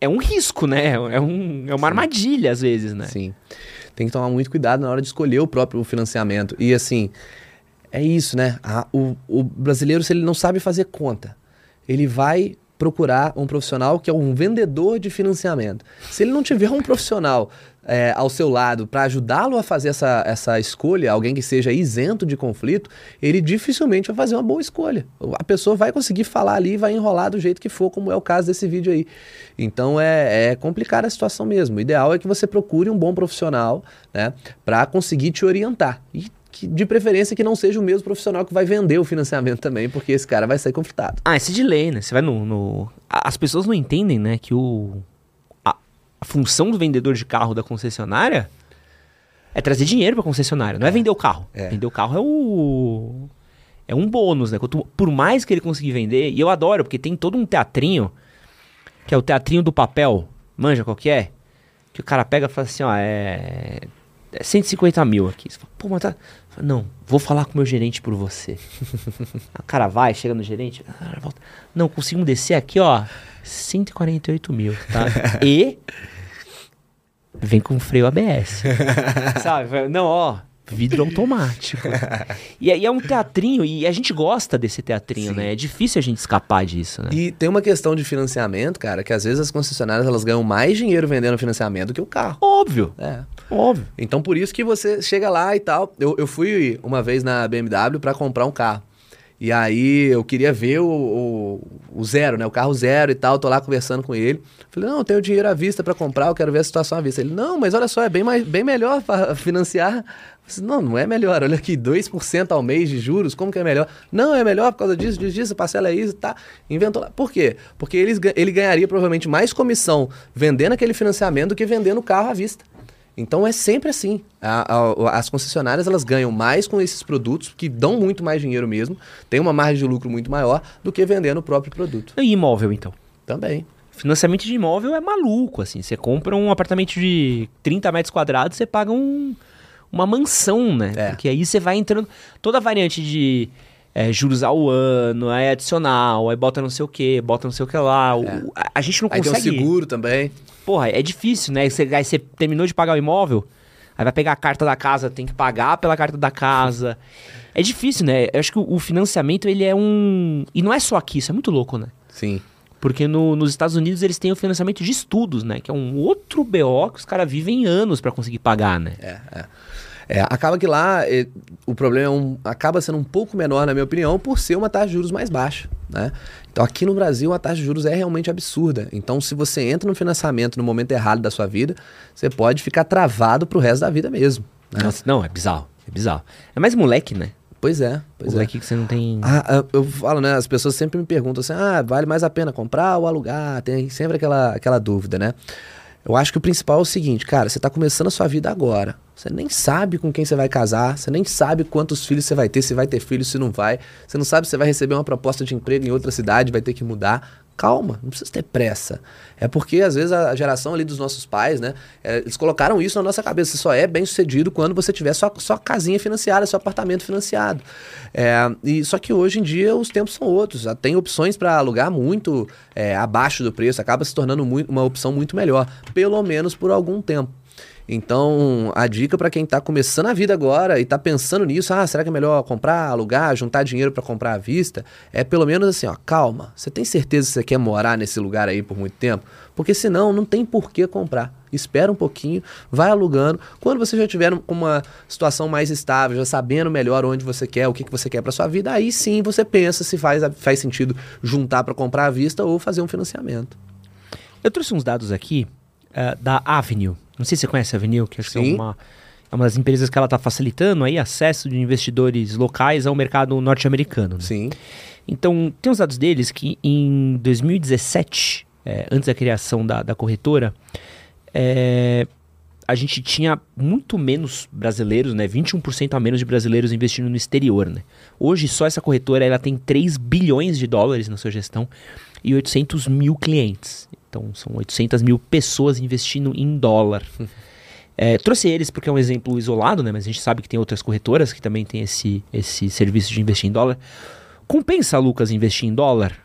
É um risco, né? É, um, é uma Sim. armadilha, às vezes, né? Sim. Tem que tomar muito cuidado na hora de escolher o próprio financiamento. E assim, é isso, né? A, o, o brasileiro, se ele não sabe fazer conta, ele vai procurar um profissional que é um vendedor de financiamento. Se ele não tiver um profissional é, ao seu lado para ajudá-lo a fazer essa, essa escolha, alguém que seja isento de conflito, ele dificilmente vai fazer uma boa escolha. A pessoa vai conseguir falar ali e vai enrolar do jeito que for, como é o caso desse vídeo aí. Então é, é complicada a situação mesmo. O ideal é que você procure um bom profissional né, para conseguir te orientar. E que, de preferência que não seja o mesmo profissional que vai vender o financiamento também, porque esse cara vai sair conflitado. Ah, esse de lei, né? Você vai no, no... As pessoas não entendem, né, que o... A, a função do vendedor de carro da concessionária é trazer dinheiro pra concessionária, não é, é vender o carro. É. Vender o carro é o... É um bônus, né? Por mais que ele conseguir vender, e eu adoro, porque tem todo um teatrinho, que é o teatrinho do papel, manja qual que é? Que o cara pega e fala assim, ó, é... É 150 mil aqui. Você fala, Pô, mas tá... Não, vou falar com o meu gerente por você. o cara vai, chega no gerente. Volta. Não, consigo descer aqui, ó. 148 mil, tá? e vem com freio ABS. Sabe? Não, ó, vidro automático. e aí é um teatrinho, e a gente gosta desse teatrinho, Sim. né? É difícil a gente escapar disso, né? E tem uma questão de financiamento, cara, que às vezes as concessionárias elas ganham mais dinheiro vendendo financiamento do que o carro. Óbvio. É. Óbvio. Então por isso que você chega lá e tal. Eu, eu fui uma vez na BMW para comprar um carro. E aí eu queria ver o, o, o, zero, né? O carro zero e tal. Tô lá conversando com ele. Falei, não, eu tenho dinheiro à vista para comprar, eu quero ver a situação à vista. Ele, não, mas olha só, é bem, mais, bem melhor para financiar. Falei, não, não é melhor. Olha aqui, 2% ao mês de juros, como que é melhor? Não, é melhor por causa disso, disso, disso, parcela é isso, tá? Inventou lá. Por quê? Porque ele, ele ganharia provavelmente mais comissão vendendo aquele financiamento do que vendendo o carro à vista. Então é sempre assim. A, a, as concessionárias elas ganham mais com esses produtos que dão muito mais dinheiro mesmo, tem uma margem de lucro muito maior do que vendendo o próprio produto. E imóvel então? Também. Financiamento de imóvel é maluco, assim. Você compra um apartamento de 30 metros quadrados, você paga um, uma mansão, né? É. Porque aí você vai entrando. Toda a variante de é, juros ao ano, aí adicional, aí bota não sei o que, bota não sei o que lá. É. O, a, a, gente não aí consegue. Aí tem seguro também. Porra, é difícil, né? Você, aí você terminou de pagar o imóvel, aí vai pegar a carta da casa, tem que pagar pela carta da casa. É difícil, né? Eu acho que o, o financiamento, ele é um. E não é só aqui, isso é muito louco, né? Sim. Porque no, nos Estados Unidos eles têm o financiamento de estudos, né? Que é um outro BO que os caras vivem anos para conseguir pagar, né? É, é. É, acaba que lá é, o problema é um, acaba sendo um pouco menor, na minha opinião, por ser uma taxa de juros mais baixa. Né? Então aqui no Brasil a taxa de juros é realmente absurda. Então se você entra no financiamento no momento errado da sua vida, você pode ficar travado pro resto da vida mesmo. Né? Nossa, não, é bizarro. É bizarro. É mais moleque, né? Pois é, pois moleque é. que você não tem. Ah, ah, eu falo, né? As pessoas sempre me perguntam assim: ah, vale mais a pena comprar ou alugar? Tem sempre aquela, aquela dúvida, né? Eu acho que o principal é o seguinte, cara, você está começando a sua vida agora. Você nem sabe com quem você vai casar, você nem sabe quantos filhos você vai ter, se vai ter filhos, se não vai. Você não sabe se vai receber uma proposta de emprego em outra cidade, vai ter que mudar. Calma, não precisa ter pressa. É porque, às vezes, a geração ali dos nossos pais, né? É, eles colocaram isso na nossa cabeça. Você só é bem sucedido quando você tiver sua, sua casinha financiada, seu apartamento financiado. É, e Só que hoje em dia os tempos são outros. Tem opções para alugar muito é, abaixo do preço, acaba se tornando muito, uma opção muito melhor, pelo menos por algum tempo. Então, a dica para quem está começando a vida agora e está pensando nisso, ah, será que é melhor comprar, alugar, juntar dinheiro para comprar à vista? É pelo menos assim, ó, calma. Você tem certeza que você quer morar nesse lugar aí por muito tempo? Porque senão não tem por que comprar. Espera um pouquinho, vai alugando. Quando você já tiver uma situação mais estável, já sabendo melhor onde você quer, o que, que você quer para sua vida, aí sim você pensa se faz, faz sentido juntar para comprar à vista ou fazer um financiamento. Eu trouxe uns dados aqui uh, da Avenue. Não sei se você conhece a Avenue, que acho que é uma, é uma das empresas que ela está facilitando aí acesso de investidores locais ao mercado norte-americano. Né? Sim. Então, tem os dados deles que em 2017, é, antes da criação da, da corretora, é, a gente tinha muito menos brasileiros, né? 21% a menos de brasileiros investindo no exterior, né? Hoje, só essa corretora ela tem 3 bilhões de dólares na sua gestão e 800 mil clientes. Então são 800 mil pessoas investindo em dólar. É, trouxe eles porque é um exemplo isolado, né? Mas a gente sabe que tem outras corretoras que também têm esse, esse serviço de investir em dólar. Compensa, Lucas, investir em dólar?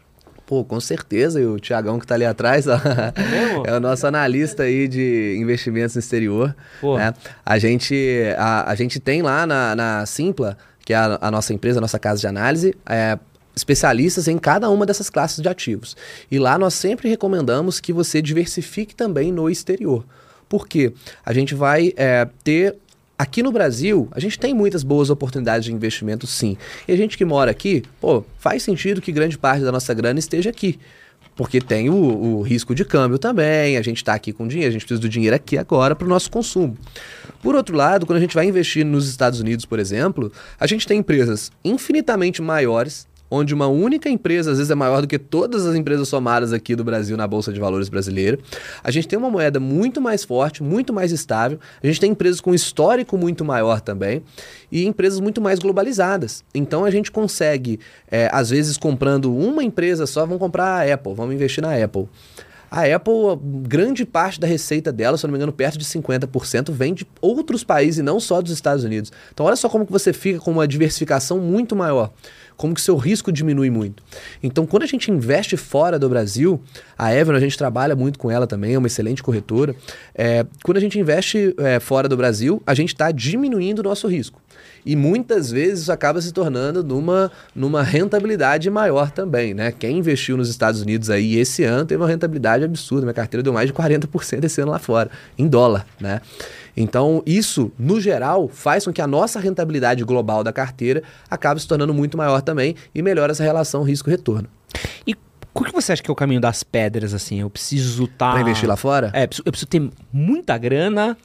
Pô, com certeza. E o Tiagão que está ali atrás ó, é, é, o nosso analista aí de investimentos no exterior. Né? A, gente, a, a gente tem lá na, na Simpla, que é a, a, nossa empresa, a nossa casa de análise, é, especialistas em cada uma dessas classes de ativos. E lá nós sempre recomendamos que você diversifique também no exterior. Por quê? A gente vai é, ter Aqui no Brasil, a gente tem muitas boas oportunidades de investimento, sim. E a gente que mora aqui, pô, faz sentido que grande parte da nossa grana esteja aqui. Porque tem o, o risco de câmbio também, a gente está aqui com dinheiro, a gente precisa do dinheiro aqui agora para o nosso consumo. Por outro lado, quando a gente vai investir nos Estados Unidos, por exemplo, a gente tem empresas infinitamente maiores, onde uma única empresa às vezes é maior do que todas as empresas somadas aqui do Brasil na Bolsa de Valores brasileira. A gente tem uma moeda muito mais forte, muito mais estável. A gente tem empresas com histórico muito maior também e empresas muito mais globalizadas. Então a gente consegue, é, às vezes, comprando uma empresa só, vamos comprar a Apple, vamos investir na Apple. A Apple, grande parte da receita dela, se eu não me engano, perto de 50%, vem de outros países e não só dos Estados Unidos. Então olha só como que você fica com uma diversificação muito maior como que seu risco diminui muito. Então, quando a gente investe fora do Brasil, a Evan, a gente trabalha muito com ela também, é uma excelente corretora. É, quando a gente investe é, fora do Brasil, a gente está diminuindo o nosso risco. E muitas vezes isso acaba se tornando numa, numa rentabilidade maior também, né? Quem investiu nos Estados Unidos aí esse ano teve uma rentabilidade absurda. Minha carteira deu mais de 40% esse ano lá fora, em dólar, né? Então, isso, no geral, faz com que a nossa rentabilidade global da carteira acabe se tornando muito maior também e melhora essa relação risco-retorno. E qual que você acha que é o caminho das pedras, assim? Eu preciso estar... Tá... Pra investir lá fora? É, eu preciso ter muita grana,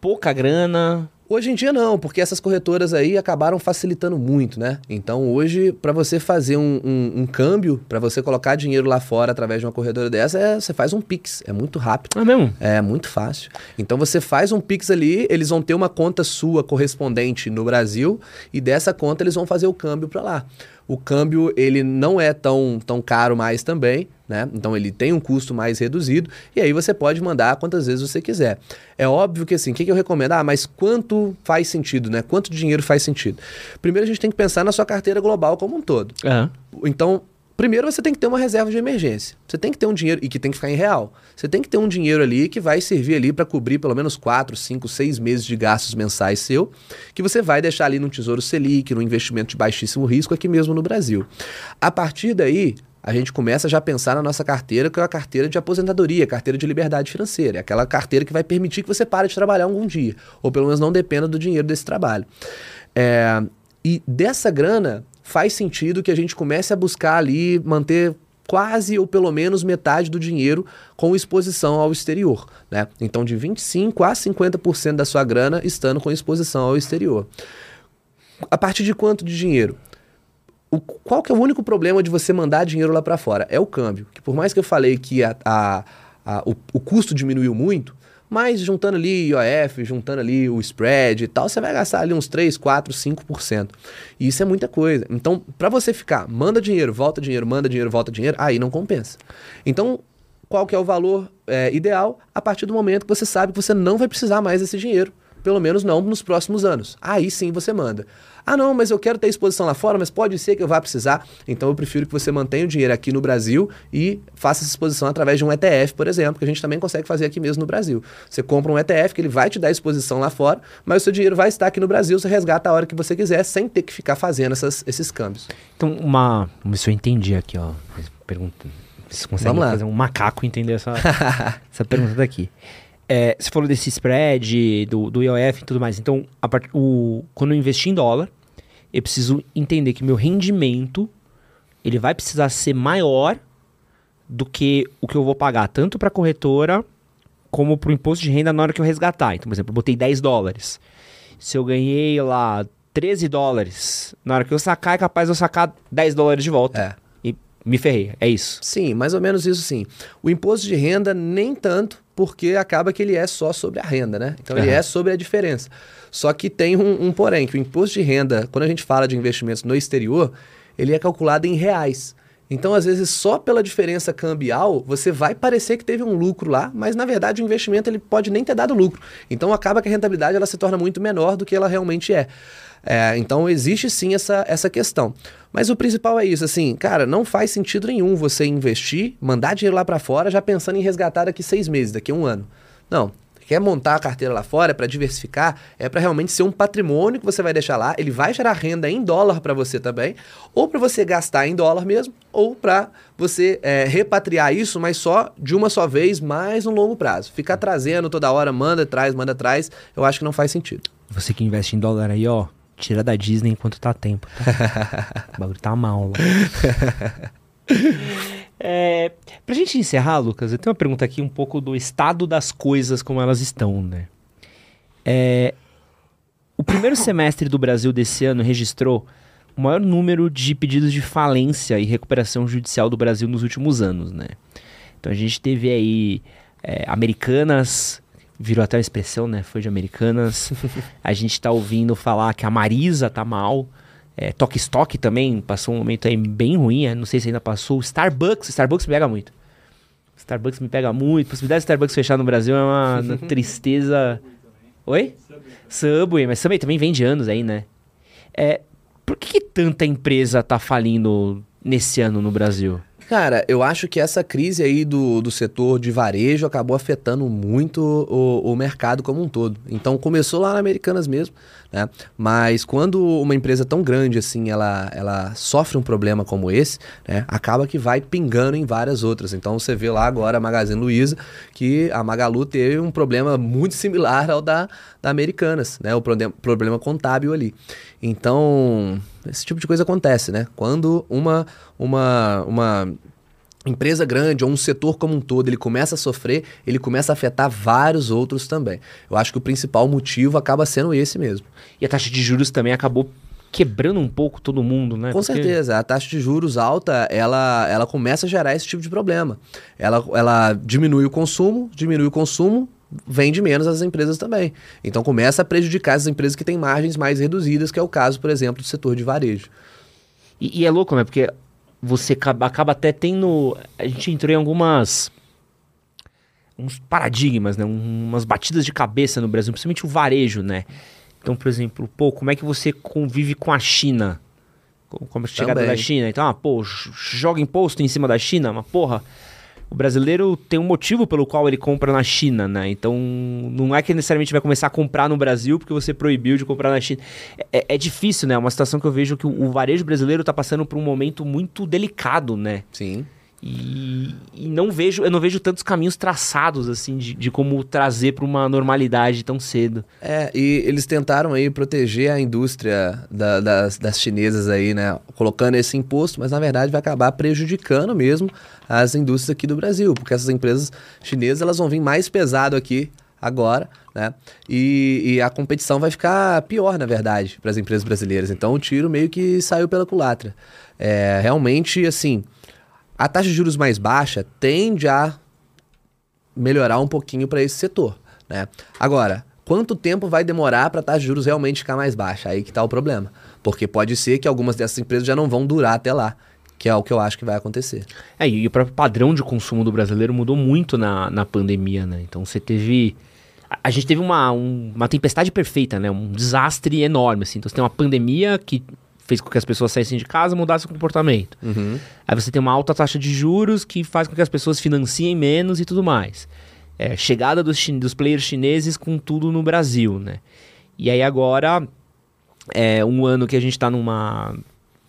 pouca grana... Hoje em dia não, porque essas corretoras aí acabaram facilitando muito, né? Então hoje, para você fazer um, um, um câmbio, para você colocar dinheiro lá fora através de uma corretora dessa, é, você faz um Pix. É muito rápido. É mesmo? É muito fácil. Então você faz um Pix ali, eles vão ter uma conta sua correspondente no Brasil e dessa conta eles vão fazer o câmbio para lá. O câmbio ele não é tão, tão caro mais também, né? Então ele tem um custo mais reduzido e aí você pode mandar quantas vezes você quiser. É óbvio que assim, o que, que eu recomendo? Ah, mas quanto faz sentido, né? Quanto dinheiro faz sentido? Primeiro a gente tem que pensar na sua carteira global como um todo. Uhum. Então Primeiro você tem que ter uma reserva de emergência. Você tem que ter um dinheiro, e que tem que ficar em real. Você tem que ter um dinheiro ali que vai servir ali para cobrir pelo menos 4, 5, 6 meses de gastos mensais seu, que você vai deixar ali no Tesouro Selic, no investimento de baixíssimo risco aqui mesmo no Brasil. A partir daí, a gente começa já a pensar na nossa carteira, que é a carteira de aposentadoria, carteira de liberdade financeira. É aquela carteira que vai permitir que você pare de trabalhar algum dia, ou pelo menos não dependa do dinheiro desse trabalho. É, e dessa grana, faz sentido que a gente comece a buscar ali manter quase ou pelo menos metade do dinheiro com exposição ao exterior, né? Então de 25 a 50% da sua grana estando com exposição ao exterior. A partir de quanto de dinheiro? O, qual que é o único problema de você mandar dinheiro lá para fora? É o câmbio. Que por mais que eu falei que a, a, a o, o custo diminuiu muito, mas juntando ali IOF, juntando ali o spread e tal, você vai gastar ali uns 3, 4, 5%. E isso é muita coisa. Então, para você ficar, manda dinheiro, volta dinheiro, manda dinheiro, volta dinheiro, aí não compensa. Então, qual que é o valor é, ideal? A partir do momento que você sabe que você não vai precisar mais desse dinheiro. Pelo menos não nos próximos anos. Aí sim você manda. Ah, não, mas eu quero ter exposição lá fora, mas pode ser que eu vá precisar. Então eu prefiro que você mantenha o dinheiro aqui no Brasil e faça essa exposição através de um ETF, por exemplo, que a gente também consegue fazer aqui mesmo no Brasil. Você compra um ETF que ele vai te dar exposição lá fora, mas o seu dinheiro vai estar aqui no Brasil, você resgata a hora que você quiser, sem ter que ficar fazendo essas, esses câmbios. Então, uma. Vamos ver se eu entendi aqui, ó. Pergunta. Você consegue fazer um macaco entender essa, essa pergunta daqui. É, você falou desse spread, do, do IOF e tudo mais. Então, part... o, quando eu investir em dólar, eu preciso entender que meu rendimento ele vai precisar ser maior do que o que eu vou pagar tanto para a corretora como para o imposto de renda na hora que eu resgatar. Então, por exemplo, eu botei 10 dólares. Se eu ganhei lá 13 dólares, na hora que eu sacar, é capaz de eu sacar 10 dólares de volta. É. Me ferrei. É isso. Sim, mais ou menos isso sim. O imposto de renda, nem tanto, porque acaba que ele é só sobre a renda, né? Então, uhum. ele é sobre a diferença. Só que tem um, um porém, que o imposto de renda, quando a gente fala de investimentos no exterior, ele é calculado em reais. Então, às vezes, só pela diferença cambial, você vai parecer que teve um lucro lá, mas na verdade o investimento ele pode nem ter dado lucro. Então, acaba que a rentabilidade ela se torna muito menor do que ela realmente é. é então, existe sim essa, essa questão. Mas o principal é isso, assim, cara, não faz sentido nenhum você investir, mandar dinheiro lá para fora, já pensando em resgatar daqui seis meses, daqui um ano. Não, quer montar a carteira lá fora, é para diversificar, é para realmente ser um patrimônio que você vai deixar lá, ele vai gerar renda em dólar para você também, ou para você gastar em dólar mesmo, ou para você é, repatriar isso, mas só de uma só vez, mais um longo prazo. Ficar trazendo toda hora, manda atrás, manda atrás, eu acho que não faz sentido. Você que investe em dólar aí, ó, tira da Disney enquanto tá tempo. Tá? o bagulho tá mal lá. É, pra gente encerrar, Lucas, eu tenho uma pergunta aqui um pouco do estado das coisas como elas estão, né? É, o primeiro semestre do Brasil desse ano registrou o maior número de pedidos de falência e recuperação judicial do Brasil nos últimos anos, né? Então a gente teve aí é, Americanas, virou até uma expressão, né? Foi de Americanas. a gente tá ouvindo falar que a Marisa tá mal. É, Toque Stock também passou um momento aí bem ruim, é, não sei se ainda passou. Starbucks, Starbucks me pega muito. Starbucks me pega muito. Possibilidade de Starbucks fechar no Brasil é uma, uma tristeza. Oi? Subway. mas Subway também vem de anos aí, né? É, por que, que tanta empresa tá falindo nesse ano no Brasil? Cara, eu acho que essa crise aí do, do setor de varejo acabou afetando muito o, o mercado como um todo. Então começou lá na Americanas mesmo, né? Mas quando uma empresa tão grande assim, ela, ela sofre um problema como esse, né? Acaba que vai pingando em várias outras. Então você vê lá agora a Magazine Luiza, que a Magalu teve um problema muito similar ao da, da Americanas, né? O problema, problema contábil ali. Então, esse tipo de coisa acontece, né? Quando uma, uma, uma empresa grande ou um setor como um todo ele começa a sofrer, ele começa a afetar vários outros também. Eu acho que o principal motivo acaba sendo esse mesmo. E a taxa de juros também acabou quebrando um pouco todo mundo, né? Com Porque... certeza. A taxa de juros alta, ela, ela começa a gerar esse tipo de problema. Ela, ela diminui o consumo, diminui o consumo, vende menos as empresas também. Então começa a prejudicar as empresas que têm margens mais reduzidas, que é o caso, por exemplo, do setor de varejo. E, e é louco, né? Porque você acaba, acaba, até tendo. A gente entrou em algumas. uns paradigmas, né? Um, umas batidas de cabeça no Brasil, principalmente o varejo, né? Então, por exemplo, pô, como é que você convive com a China? Como a chegada da China? Então, ah, pô, joga imposto em cima da China, mas porra o brasileiro tem um motivo pelo qual ele compra na China, né? Então, não é que necessariamente vai começar a comprar no Brasil porque você proibiu de comprar na China. É, é difícil, né? É uma situação que eu vejo que o, o varejo brasileiro está passando por um momento muito delicado, né? Sim. E, e, não vejo, eu não vejo tantos caminhos traçados assim de, de como trazer para uma normalidade tão cedo. É, e eles tentaram aí proteger a indústria da, das, das chinesas aí, né, colocando esse imposto, mas na verdade vai acabar prejudicando mesmo as indústrias aqui do Brasil, porque essas empresas chinesas elas vão vir mais pesado aqui agora, né? E, e, a competição vai ficar pior, na verdade, para as empresas brasileiras. Então o tiro meio que saiu pela culatra. É, realmente, assim, a taxa de juros mais baixa tende a melhorar um pouquinho para esse setor. Né? Agora, quanto tempo vai demorar para a taxa de juros realmente ficar mais baixa? Aí que está o problema. Porque pode ser que algumas dessas empresas já não vão durar até lá. Que é o que eu acho que vai acontecer. É, e o próprio padrão de consumo do brasileiro mudou muito na, na pandemia, né? Então você teve. A, a gente teve uma, um, uma tempestade perfeita, né? Um desastre enorme, assim. Então você tem uma pandemia que fez com que as pessoas saíssem de casa mudassem o comportamento. Uhum. Aí você tem uma alta taxa de juros que faz com que as pessoas financiem menos e tudo mais. É, chegada dos, dos players chineses com tudo no Brasil, né? E aí agora, é um ano que a gente está numa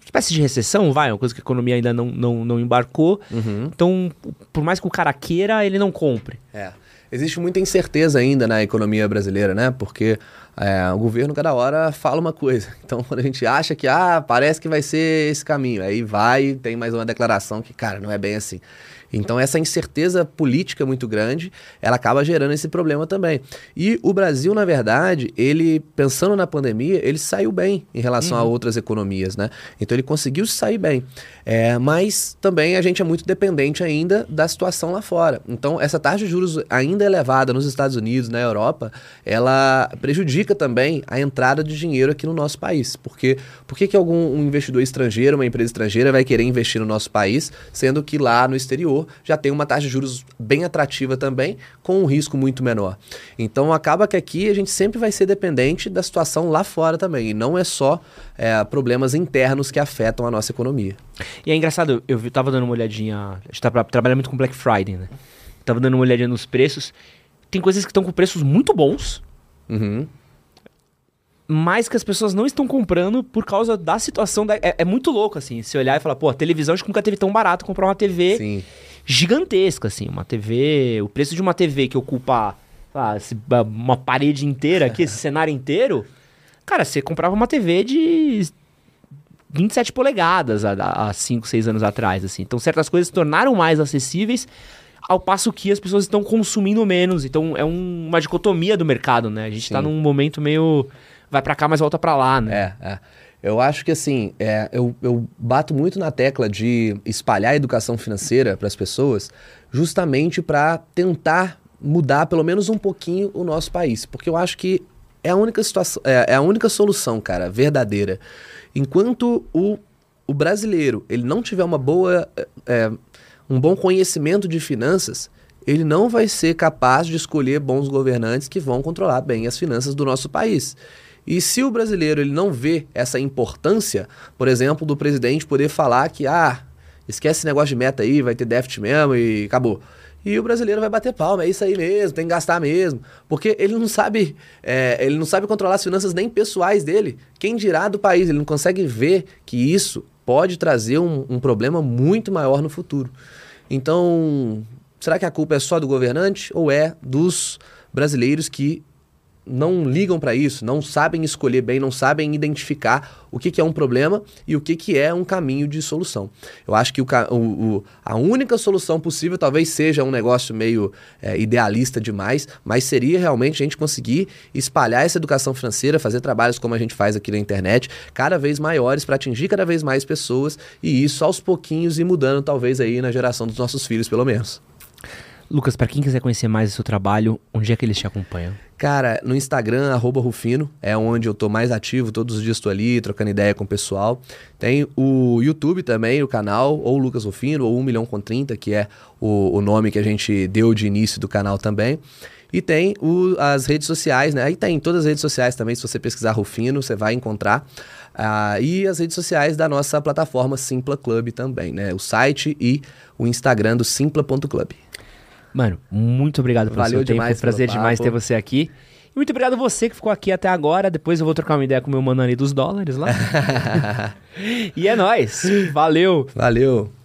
espécie de recessão, vai, uma coisa que a economia ainda não, não, não embarcou. Uhum. Então, por mais que o cara queira, ele não compre. É. Existe muita incerteza ainda na economia brasileira, né? Porque é, o governo cada hora fala uma coisa. Então, quando a gente acha que, ah, parece que vai ser esse caminho, aí vai tem mais uma declaração que, cara, não é bem assim. Então, essa incerteza política muito grande, ela acaba gerando esse problema também. E o Brasil, na verdade, ele, pensando na pandemia, ele saiu bem em relação uhum. a outras economias, né? Então, ele conseguiu sair bem. É, mas também a gente é muito dependente ainda da situação lá fora. Então, essa taxa de juros ainda elevada nos Estados Unidos, na Europa, ela prejudica também a entrada de dinheiro aqui no nosso país. Porque por que, que algum um investidor estrangeiro, uma empresa estrangeira, vai querer investir no nosso país, sendo que lá no exterior já tem uma taxa de juros bem atrativa também, com um risco muito menor. Então acaba que aqui a gente sempre vai ser dependente da situação lá fora também, e não é só é, problemas internos que afetam a nossa economia. E é engraçado, eu estava dando uma olhadinha, a gente tá, trabalha muito com Black Friday, né? Tava dando uma olhadinha nos preços, tem coisas que estão com preços muito bons, Uhum. mas que as pessoas não estão comprando por causa da situação. Da... É, é muito louco, assim, se olhar e falar, pô, televisão acho que nunca teve tão barato comprar uma TV Sim. Gigantesca, assim. Uma TV. O preço de uma TV que ocupa uma parede inteira aqui, esse cenário inteiro. Cara, você comprava uma TV de 27 polegadas há 5, 6 anos atrás, assim. Então certas coisas se tornaram mais acessíveis ao passo que as pessoas estão consumindo menos. Então é um- uma dicotomia do mercado, né? A gente tá Sim. num momento meio vai pra cá, mas volta pra lá, né? É, é. Eu acho que assim, é, eu, eu bato muito na tecla de espalhar a educação financeira para as pessoas, justamente para tentar mudar pelo menos um pouquinho o nosso país, porque eu acho que é a única situação, é, é a única solução, cara, verdadeira. Enquanto o, o brasileiro ele não tiver uma boa, é, um bom conhecimento de finanças, ele não vai ser capaz de escolher bons governantes que vão controlar bem as finanças do nosso país. E se o brasileiro ele não vê essa importância, por exemplo, do presidente poder falar que ah, esquece esse negócio de meta aí, vai ter déficit mesmo e acabou. E o brasileiro vai bater palma, é isso aí mesmo, tem que gastar mesmo. Porque ele não sabe, é, ele não sabe controlar as finanças nem pessoais dele. Quem dirá do país? Ele não consegue ver que isso pode trazer um, um problema muito maior no futuro. Então, será que a culpa é só do governante ou é dos brasileiros que não ligam para isso, não sabem escolher bem, não sabem identificar o que, que é um problema e o que, que é um caminho de solução. Eu acho que o, o- a única solução possível talvez seja um negócio meio é, idealista demais, mas seria realmente a gente conseguir espalhar essa educação financeira, fazer trabalhos como a gente faz aqui na internet, cada vez maiores para atingir cada vez mais pessoas e isso aos pouquinhos e mudando talvez aí na geração dos nossos filhos, pelo menos. Lucas, pra quem quiser conhecer mais o seu trabalho, onde é que eles te acompanham? Cara, no Instagram, Rufino, é onde eu tô mais ativo, todos os dias estou ali, trocando ideia com o pessoal. Tem o YouTube também, o canal, ou Lucas Rufino, ou 1 milhão com 30, que é o, o nome que a gente deu de início do canal também. E tem o- as redes sociais, né? Aí tem todas as redes sociais também, se você pesquisar Rufino, você vai encontrar. Ah, e as redes sociais da nossa plataforma Simpla Club também, né? O site e o Instagram do simpla.club. Mano, muito obrigado pelo Valeu seu tempo. demais Foi um prazer demais ter você aqui. E muito obrigado você que ficou aqui até agora. Depois eu vou trocar uma ideia com o meu mano ali dos dólares lá. e é nóis. Valeu. Valeu!